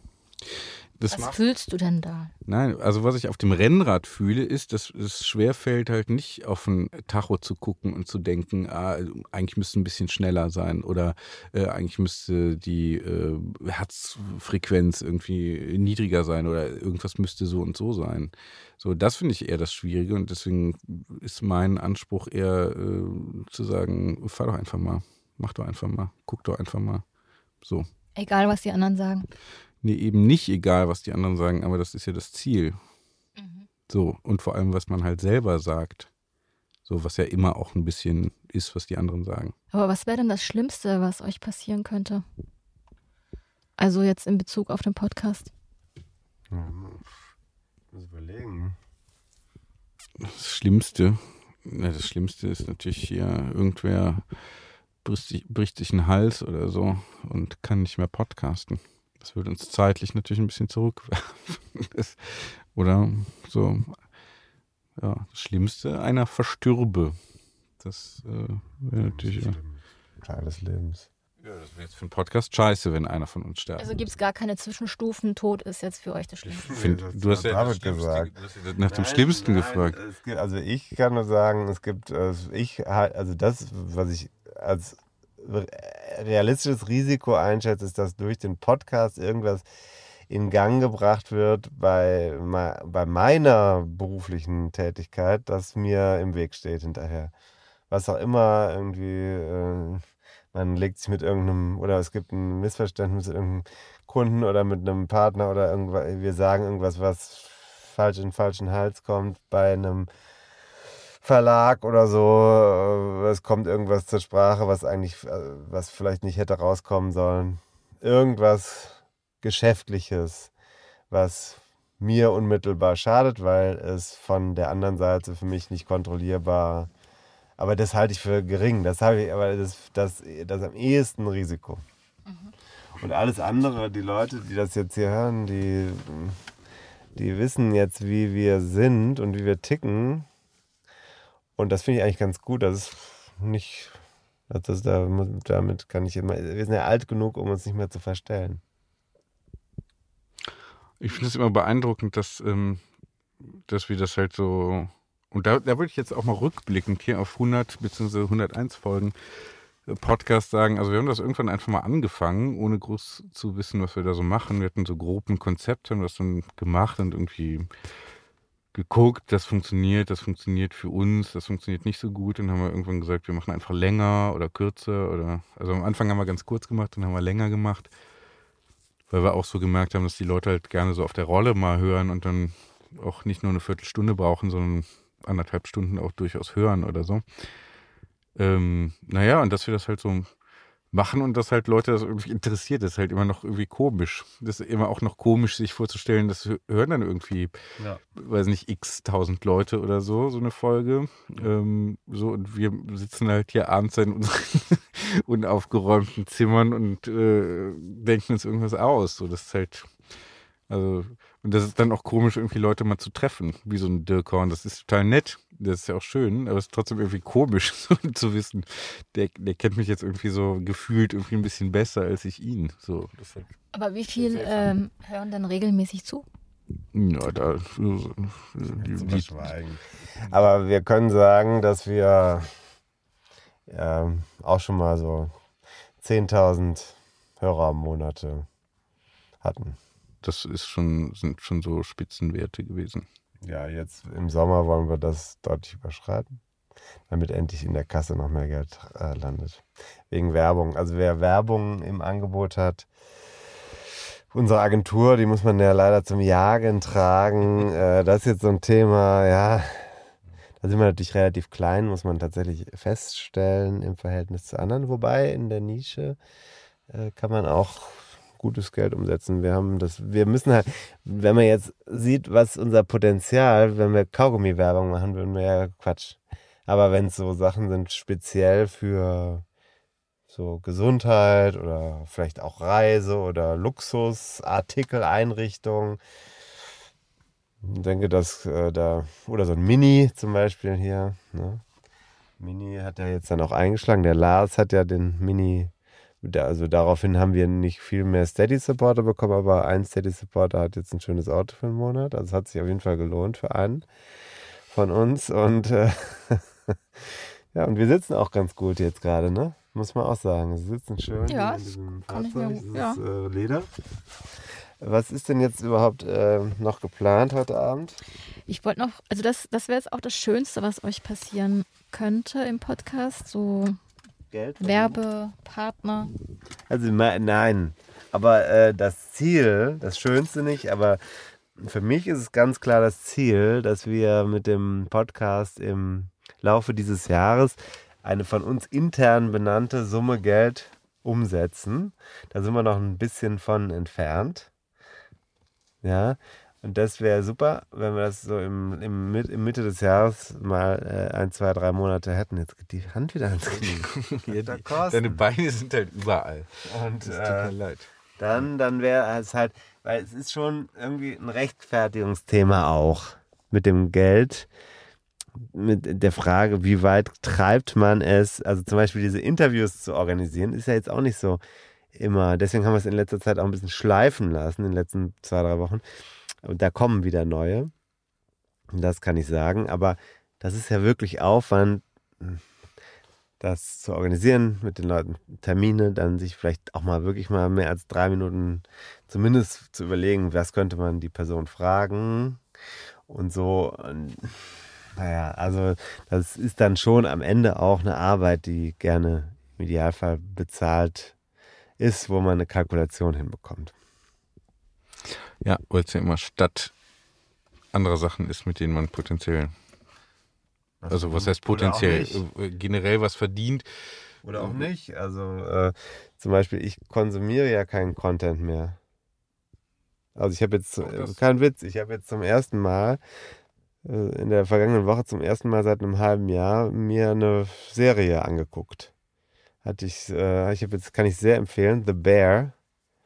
Das Was macht, fühlst du denn da? nein, also was ich auf dem Rennrad fühle, ist, dass es schwerfällt, halt nicht auf ein Tacho zu gucken und zu denken, ah, eigentlich müsste ein bisschen schneller sein oder äh, eigentlich müsste die äh, Herzfrequenz irgendwie niedriger sein oder irgendwas müsste so und so sein. So, das finde ich eher das Schwierige und deswegen ist mein Anspruch eher äh, zu sagen, fahr doch einfach mal, mach doch einfach mal, guck doch einfach mal. So. Egal, was die anderen sagen. Nee, eben nicht egal, was die anderen sagen, aber das ist ja das Ziel. So, und vor allem, was man halt selber sagt. So, was ja immer auch ein bisschen ist, was die anderen sagen. Aber was wäre denn das Schlimmste, was euch passieren könnte? Also jetzt in Bezug auf den Podcast. Muss überlegen. Das Schlimmste, na, das Schlimmste ist natürlich hier, irgendwer bricht sich, bricht sich einen Hals oder so und kann nicht mehr podcasten. Das würde uns zeitlich natürlich ein bisschen zurückwerfen. [LAUGHS] Oder so, ja, das Schlimmste, einer verstürbe. Das äh, wäre natürlich. Ja, Teil des Lebens. Ja, das wäre jetzt für einen Podcast scheiße, wenn einer von uns sterben. Also gibt es gar keine Zwischenstufen. Tod ist jetzt für euch das Schlimmste. Find, Das du hast ja David das Schlimmste- gesagt. du hast ja nach dem Nein, Schlimmsten nein, gefragt. Es gibt, also ich kann nur sagen, es gibt, äh, ich also das, was ich als realistisches Risiko einschätze, ist, dass durch den Podcast irgendwas in Gang gebracht wird bei, bei meiner beruflichen Tätigkeit, das mir im Weg steht hinterher. Was auch immer irgendwie, äh, man legt sich mit irgendeinem, oder es gibt ein Missverständnis mit irgendeinem Kunden oder mit einem Partner oder irgendwas, wir sagen irgendwas, was falsch in den falschen Hals kommt bei einem Verlag oder so. äh, Es kommt irgendwas zur Sprache, was eigentlich, äh, was vielleicht nicht hätte rauskommen sollen. Irgendwas Geschäftliches, was mir unmittelbar schadet, weil es von der anderen Seite für mich nicht kontrollierbar. Aber das halte ich für gering. Das habe ich, aber das, das, das am ehesten Risiko. Und alles andere, die Leute, die das jetzt hier hören, die, die wissen jetzt, wie wir sind und wie wir ticken. Und das finde ich eigentlich ganz gut. Das ist nicht, das da, damit kann ich immer, wir sind ja alt genug, um uns nicht mehr zu verstellen. Ich finde es immer beeindruckend, dass, ähm, dass wir das halt so. Und da, da würde ich jetzt auch mal rückblickend hier auf 100 bzw. 101 Folgen äh, Podcast sagen. Also, wir haben das irgendwann einfach mal angefangen, ohne groß zu wissen, was wir da so machen. Wir hatten so grob ein Konzept, haben das dann gemacht und irgendwie geguckt, das funktioniert, das funktioniert für uns, das funktioniert nicht so gut. Dann haben wir irgendwann gesagt, wir machen einfach länger oder kürzer oder also am Anfang haben wir ganz kurz gemacht, dann haben wir länger gemacht, weil wir auch so gemerkt haben, dass die Leute halt gerne so auf der Rolle mal hören und dann auch nicht nur eine Viertelstunde brauchen, sondern anderthalb Stunden auch durchaus hören oder so. Ähm, naja, und dass wir das halt so machen und dass halt Leute das irgendwie interessiert, ist halt immer noch irgendwie komisch. Das ist immer auch noch komisch, sich vorzustellen, das hören dann irgendwie, Ja. weiß nicht, x tausend Leute oder so, so eine Folge. Ähm, so, und wir sitzen halt hier abends in unseren [LAUGHS] unaufgeräumten Zimmern und äh, denken uns irgendwas aus. So, das ist halt, also, und das ist dann auch komisch, irgendwie Leute mal zu treffen, wie so ein Dirk Horn. Das ist total nett. Das ist ja auch schön, aber es ist trotzdem irgendwie komisch [LAUGHS] so, zu wissen, der, der kennt mich jetzt irgendwie so gefühlt irgendwie ein bisschen besser als ich ihn. So, halt, Aber wie viel ähm, hören denn regelmäßig zu? ja, da, so, die, die. Aber wir können sagen, dass wir ähm, auch schon mal so 10.000 Hörermonate hatten. Das ist schon, sind schon so Spitzenwerte gewesen. Ja, jetzt im Sommer wollen wir das deutlich überschreiten, damit endlich in der Kasse noch mehr Geld äh, landet. Wegen Werbung. Also wer Werbung im Angebot hat, unsere Agentur, die muss man ja leider zum Jagen tragen. [LAUGHS] Äh, das ist jetzt so ein Thema, ja. Da sind wir natürlich relativ klein, muss man tatsächlich feststellen im Verhältnis zu anderen. Wobei in der Nische äh, kann man auch gutes Geld umsetzen. Wir haben das, wir müssen halt, wenn man jetzt sieht, was unser Potenzial, wenn wir Kaugummi-Werbung machen, würden wir ja Quatsch. Aber wenn es so Sachen sind, speziell für so Gesundheit oder vielleicht auch Reise oder Luxusartikel, Einrichtung, ich denke, dass äh, da, oder so ein Mini zum Beispiel hier, ne? Mini hat ja jetzt dann auch eingeschlagen. Der Lars hat ja den Mini, also daraufhin haben wir nicht viel mehr Steady-Supporter bekommen, aber ein Steady-Supporter hat jetzt ein schönes Auto für einen Monat. Also es hat sich auf jeden Fall gelohnt für einen von uns. Und äh, [LAUGHS] ja, und wir sitzen auch ganz gut jetzt gerade, ne? Muss man auch sagen. Sie sitzen schön Ja, in diesem Fahrzeug. mir- Es ja. ist äh, Leder. Was ist denn jetzt überhaupt äh, noch geplant heute Abend? Ich wollte noch, also das, das wäre jetzt auch das Schönste, was euch passieren könnte im Podcast. So Geld? Werbepartner. Also nein, aber äh, das Ziel, das Schönste nicht, aber für mich ist es ganz klar das Ziel, dass wir mit dem Podcast im Laufe dieses Jahres eine von uns intern benannte Summe Geld umsetzen. Da sind wir noch ein bisschen von entfernt. Ja, und das wäre super, wenn wir das so im, im, im Mitte des Jahres mal äh, ein, zwei, drei Monate hätten. Jetzt geht die Hand wieder ans Knie. [LAUGHS] Deine Beine sind halt überall. Und Das tut mir äh, leid. dann, dann wäre es halt, weil es ist schon irgendwie ein Rechtfertigungsthema auch mit dem Geld, mit der Frage, wie weit treibt man es, also zum Beispiel diese Interviews zu organisieren, ist ja jetzt auch nicht so immer, deswegen haben wir es in letzter Zeit auch ein bisschen schleifen lassen, in den letzten zwei, drei Wochen. Und da kommen wieder neue, das kann ich sagen, aber das ist ja wirklich Aufwand, das zu organisieren, mit den Leuten Termine, dann sich vielleicht auch mal wirklich mal mehr als drei Minuten zumindest zu überlegen, was könnte man die Person fragen und so. Naja, also das ist dann schon am Ende auch eine Arbeit, die gerne im Idealfall bezahlt ist, wo man eine Kalkulation hinbekommt. Ja, weil es ja immer statt anderer Sachen ist, mit denen man potenziell, also was heißt potenziell, äh, generell was verdient. Oder auch nicht. Also äh, zum Beispiel, ich konsumiere ja keinen Content mehr. Also ich habe jetzt, das- kein Witz, ich habe jetzt zum ersten Mal äh, in der vergangenen Woche zum ersten Mal seit einem halben Jahr mir eine Serie angeguckt. Hatte ich, äh, ich habe jetzt, kann ich sehr empfehlen, The Bear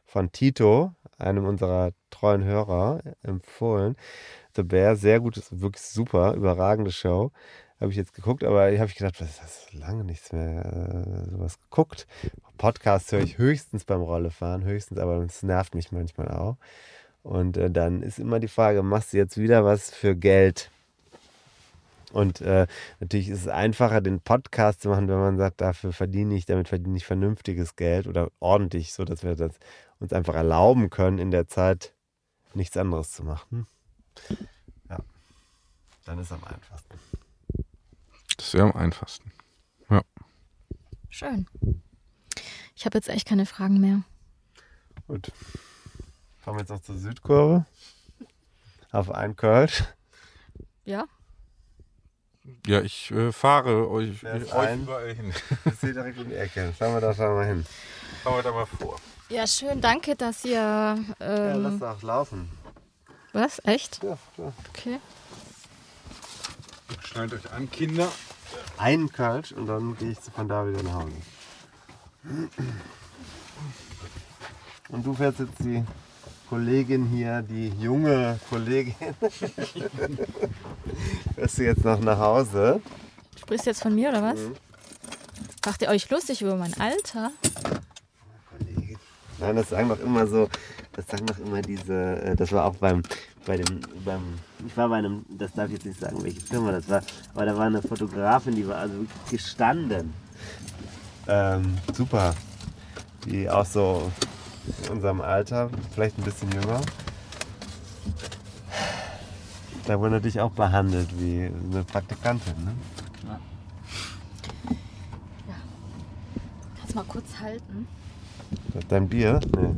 von Tito, einem unserer treuen Hörer, empfohlen. The Bear, sehr gut, wirklich super, überragende Show. Habe ich jetzt geguckt, aber habe ich gedacht, was ist das? Lange nichts mehr äh, sowas geguckt. Podcasts höre ich höchstens beim Rollefahren, höchstens, aber es nervt mich manchmal auch. Und äh, dann ist immer die Frage, machst du jetzt wieder was für Geld? Und äh, natürlich ist es einfacher, den Podcast zu machen, wenn man sagt, dafür verdiene ich, damit verdiene ich vernünftiges Geld oder ordentlich, so dass wir das uns einfach erlauben können, in der Zeit nichts anderes zu machen. Ja, dann ist am einfachsten. Das wäre am einfachsten. Schön. Ich habe jetzt echt keine Fragen mehr. Gut. Fahren wir jetzt noch zur Südkurve. Auf einen Kölsch. Ja? Ja, ich äh, fahre euch, euch ein? überall hin. Das ist hier direkt um die Ecke. Schauen wir da schon mal hin. Fahren wir da mal vor. Ja, schön. Danke, dass ihr. Ja, lass Ähm, doch laufen. was? Echt? Ja, klar. Okay. Schnallt euch an, Kinder. Einen Kölsch und dann gehe ich von da wieder nach Hause. Und du fährst jetzt die Kollegin hier, die junge Kollegin. [LAUGHS] fährst du jetzt noch nach Hause? Sprichst du jetzt von mir oder was? Macht ihr euch lustig über mein Alter? Nein, das sagen doch immer so, das sagen doch immer diese, äh, das war auch beim, bei dem, beim, ich war bei einem, das darf ich jetzt nicht sagen, welche Firma das war, aber da war eine Fotografin, die war also wirklich gestanden. Ähm, super. Die auch so in unserem Alter, vielleicht ein bisschen jünger. Da wurde natürlich auch behandelt wie eine Praktikantin, ne? Kannst mal kurz halten. Dein Bier? Nee.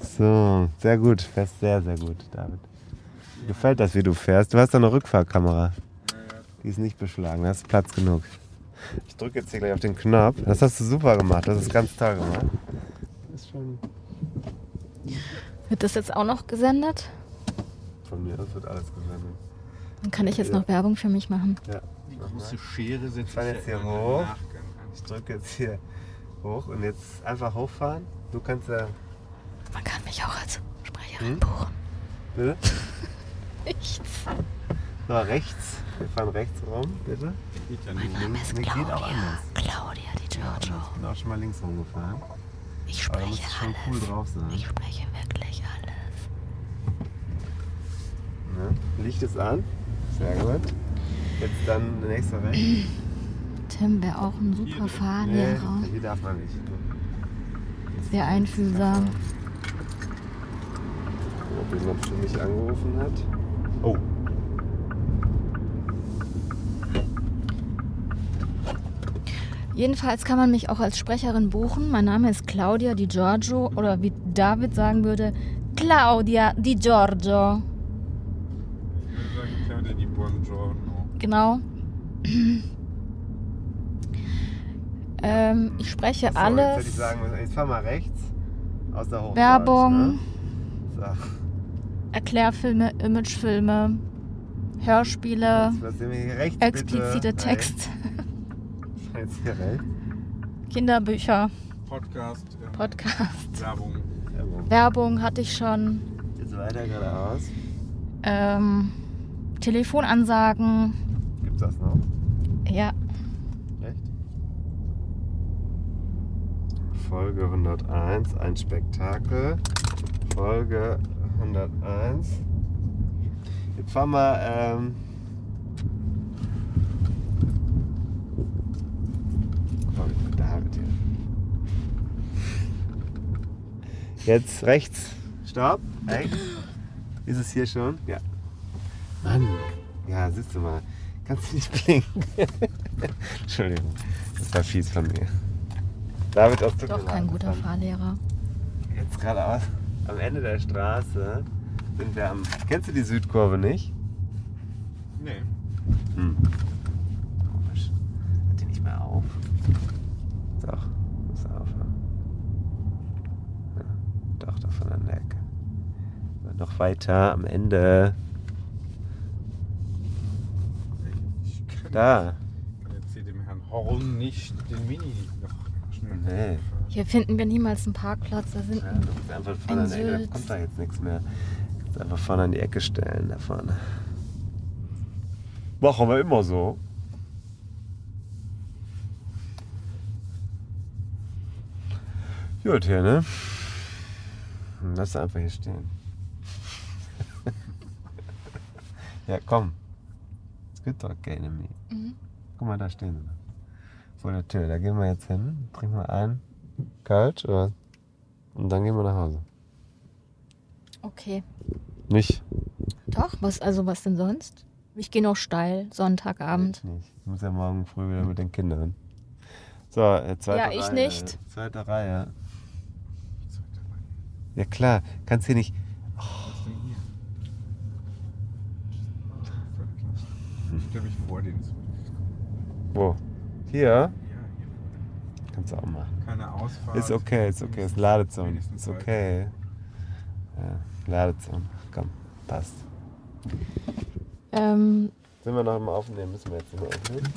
So, sehr gut. Fährst sehr, sehr gut, David. Gefällt das, wie du fährst? Du hast da eine Rückfahrkamera. Die ist nicht beschlagen, da hast Platz genug. Ich drücke jetzt hier gleich auf den Knopf. Das hast du super gemacht, das ist ganz toll gemacht. Ist schon Wird das jetzt auch noch gesendet? von mir, das wird alles gesendet. Dann kann ich jetzt noch Werbung für mich machen. Ja. Die große Schere fahren sich jetzt hier hoch. Ich drücke jetzt hier hoch und jetzt einfach hochfahren. Du kannst ja. Man kann mich auch als Sprecherin Hm? buchen. Bitte? [LAUGHS] Nichts. So, rechts. Wir fahren rechts rum, bitte. Geht ja Mein Name ist Claudia. Geht auch anders. Claudia Di Giorgio. Ich bin auch schon mal links rumgefahren. Ich Aber da muss spreche schon alles. cool drauf sein. Ich spreche wirklich alles. Ne? Licht ist an. Sehr gut. Jetzt dann nächster rechts. [CLEARS THROAT] Tim wäre auch ein super Nee, Fahrlehrer. hier darf man nicht. Sehr einfühlsam. Ob jemand für mich angerufen hat. Oh. Jedenfalls kann man mich auch als Sprecherin buchen. Mein Name ist Claudia Di Giorgio oder wie David sagen würde, Claudia Di Giorgio. Ich würde sagen, Claudia Di Buongiorno. Genau. Ähm, ich spreche Achso, Jetzt hätte ich alles. sagen müssen, jetzt fahr mal rechts. Aus der Werbung, Ne? So. Erklärfilme, Imagefilme, Hörspiele, Jetzt, rechts? explizite bitte? Text, Rechts. [LAUGHS] Jetzt hier rechts. Kinderbücher, Podcast, ähm, Podcast. Werbung. Werbung. Werbung hatte ich schon. Jetzt weiter geradeaus. Ähm, Telefonansagen. Gibt's das noch? Ja, Folge 101, ein Spektakel. Folge 101. Jetzt fahren wir. Ähm, hier. Jetzt rechts. Stopp. Rechts. Ist es hier schon? Ja. Mann. Ja, siehst du mal. Kannst du nicht blinken? [LAUGHS] Entschuldigung. Das war fies von mir. David aus doch kein guter Fahrlehrer. Jetzt geradeaus. Am Ende der Straße sind wir am. Kennst du die Südkurve nicht? Nee. Hm. Komisch. Hat die nicht mehr auf? Doch, muss aufhören. Ja, doch, da von an der Ecke. Aber Noch weiter am Ende. Ich kann, Da. jetzt hier dem Herrn Horn nicht den Mini. Nee. Hier finden wir niemals einen Parkplatz. Da sind Ja, du musst einfach vorne an der Ecke. Da kommt da jetzt nichts mehr. Du kannst einfach vorne an die Ecke stellen, da vorne. Machen wir immer so. Gut, hier, ne? Lass einfach hier stehen. [LAUGHS] ja, komm. Es gibt doch keine mehr. Mhm. Guck mal, da stehen sie. Vor der Tür. Da gehen wir jetzt hin, trinken wir ein. Kalt, oder? Und dann gehen wir nach Hause. okay. Nicht? Doch, was also was denn sonst? Ich gehe noch steil, Sonntagabend. Ich nicht. Ich muss ja morgen früh wieder mit den Kindern. So, äh, zweite Ja, Reihe. ich nicht. Zweite Reihe. Ja klar, kannst hier nicht. Was ist denn hier? Ich stelle mich vor den Wo? Hier? Ja, hier. Kannst du auch machen. Keine Ausfahrt. Ist okay, ist okay. Ist Ladezone. Ist okay. Ja, Ladezone. Komm, passt. Ähm, Sind wir noch im Aufnehmen? Müssen wir jetzt mehr aufnehmen?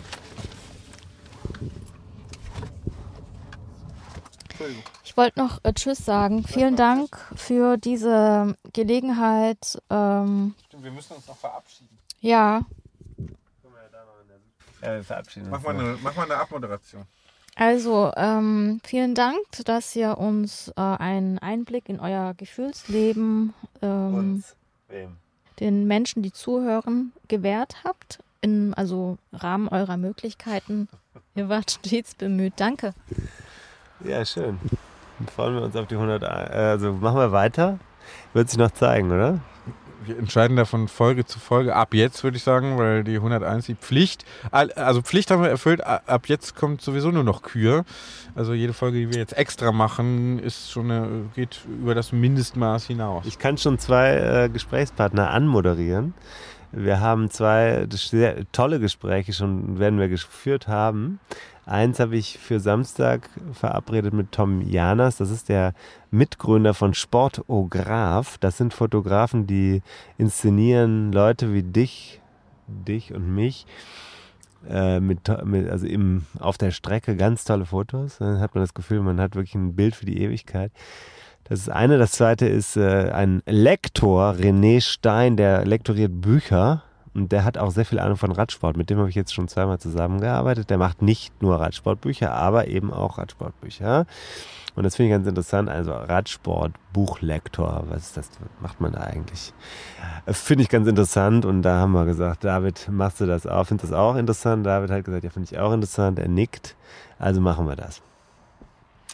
Entschuldigung. ich wollte noch äh, Tschüss sagen. Vielen Dank für diese Gelegenheit. Ähm, Stimmt, wir müssen uns noch verabschieden. ja, Ja, wir verabschieden uns. Mach mal eine, mach mal eine Abmoderation. also ähm, vielen Dank, dass ihr uns äh, einen Einblick in euer Gefühlsleben, ähm, Uns. Wem? den Menschen, die zuhören, gewährt habt. In also Rahmen eurer Möglichkeiten. [LAUGHS] Ihr wart stets bemüht. Danke. Ja, schön. Dann freuen wir uns auf die 100. Also machen wir weiter. Wird sich noch zeigen, oder? Wir entscheiden da von Folge zu Folge. Ab jetzt würde ich sagen, weil die 101 die Pflicht. Al- Also Pflicht haben wir erfüllt. Ab jetzt kommt sowieso nur noch Kür. Also jede Folge, die wir jetzt extra machen, ist schon eine, geht über das Mindestmaß hinaus. Ich kann schon zwei äh, Gesprächspartner anmoderieren. Wir haben zwei sehr tolle Gespräche schon, werden wir geführt haben. Eins habe ich für Samstag verabredet mit Tom Janas. Das ist der Mitgründer von Sportograph. Das sind Fotografen, die inszenieren Leute wie dich, dich und mich. Äh, mit, mit, also im, auf der Strecke ganz tolle Fotos. Dann hat man das Gefühl, man hat wirklich ein Bild für die Ewigkeit. Das ist eine. Das zweite ist äh, ein Lektor, René Stein, der lektoriert Bücher Und der hat auch sehr viel Ahnung von Radsport. Mit dem habe ich jetzt schon zweimal zusammengearbeitet. Der macht nicht nur Radsportbücher, aber eben auch Radsportbücher. Und das finde ich ganz interessant. Also Radsport-Buchlektor, was ist das? Macht man da eigentlich? Finde ich ganz interessant. Und da haben wir gesagt, David, machst du das auch? Findest du das auch interessant? David hat gesagt, ja, finde ich auch interessant. Er nickt. Also machen wir das.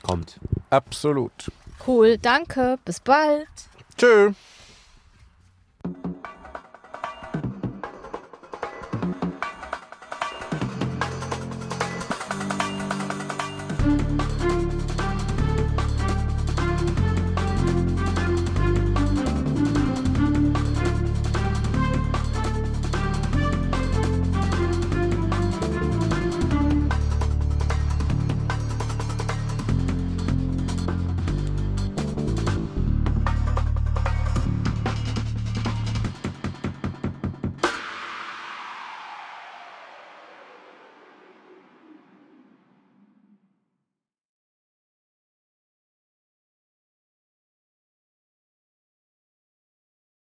Kommt. Absolut. Cool, danke. Bis bald. Tschö.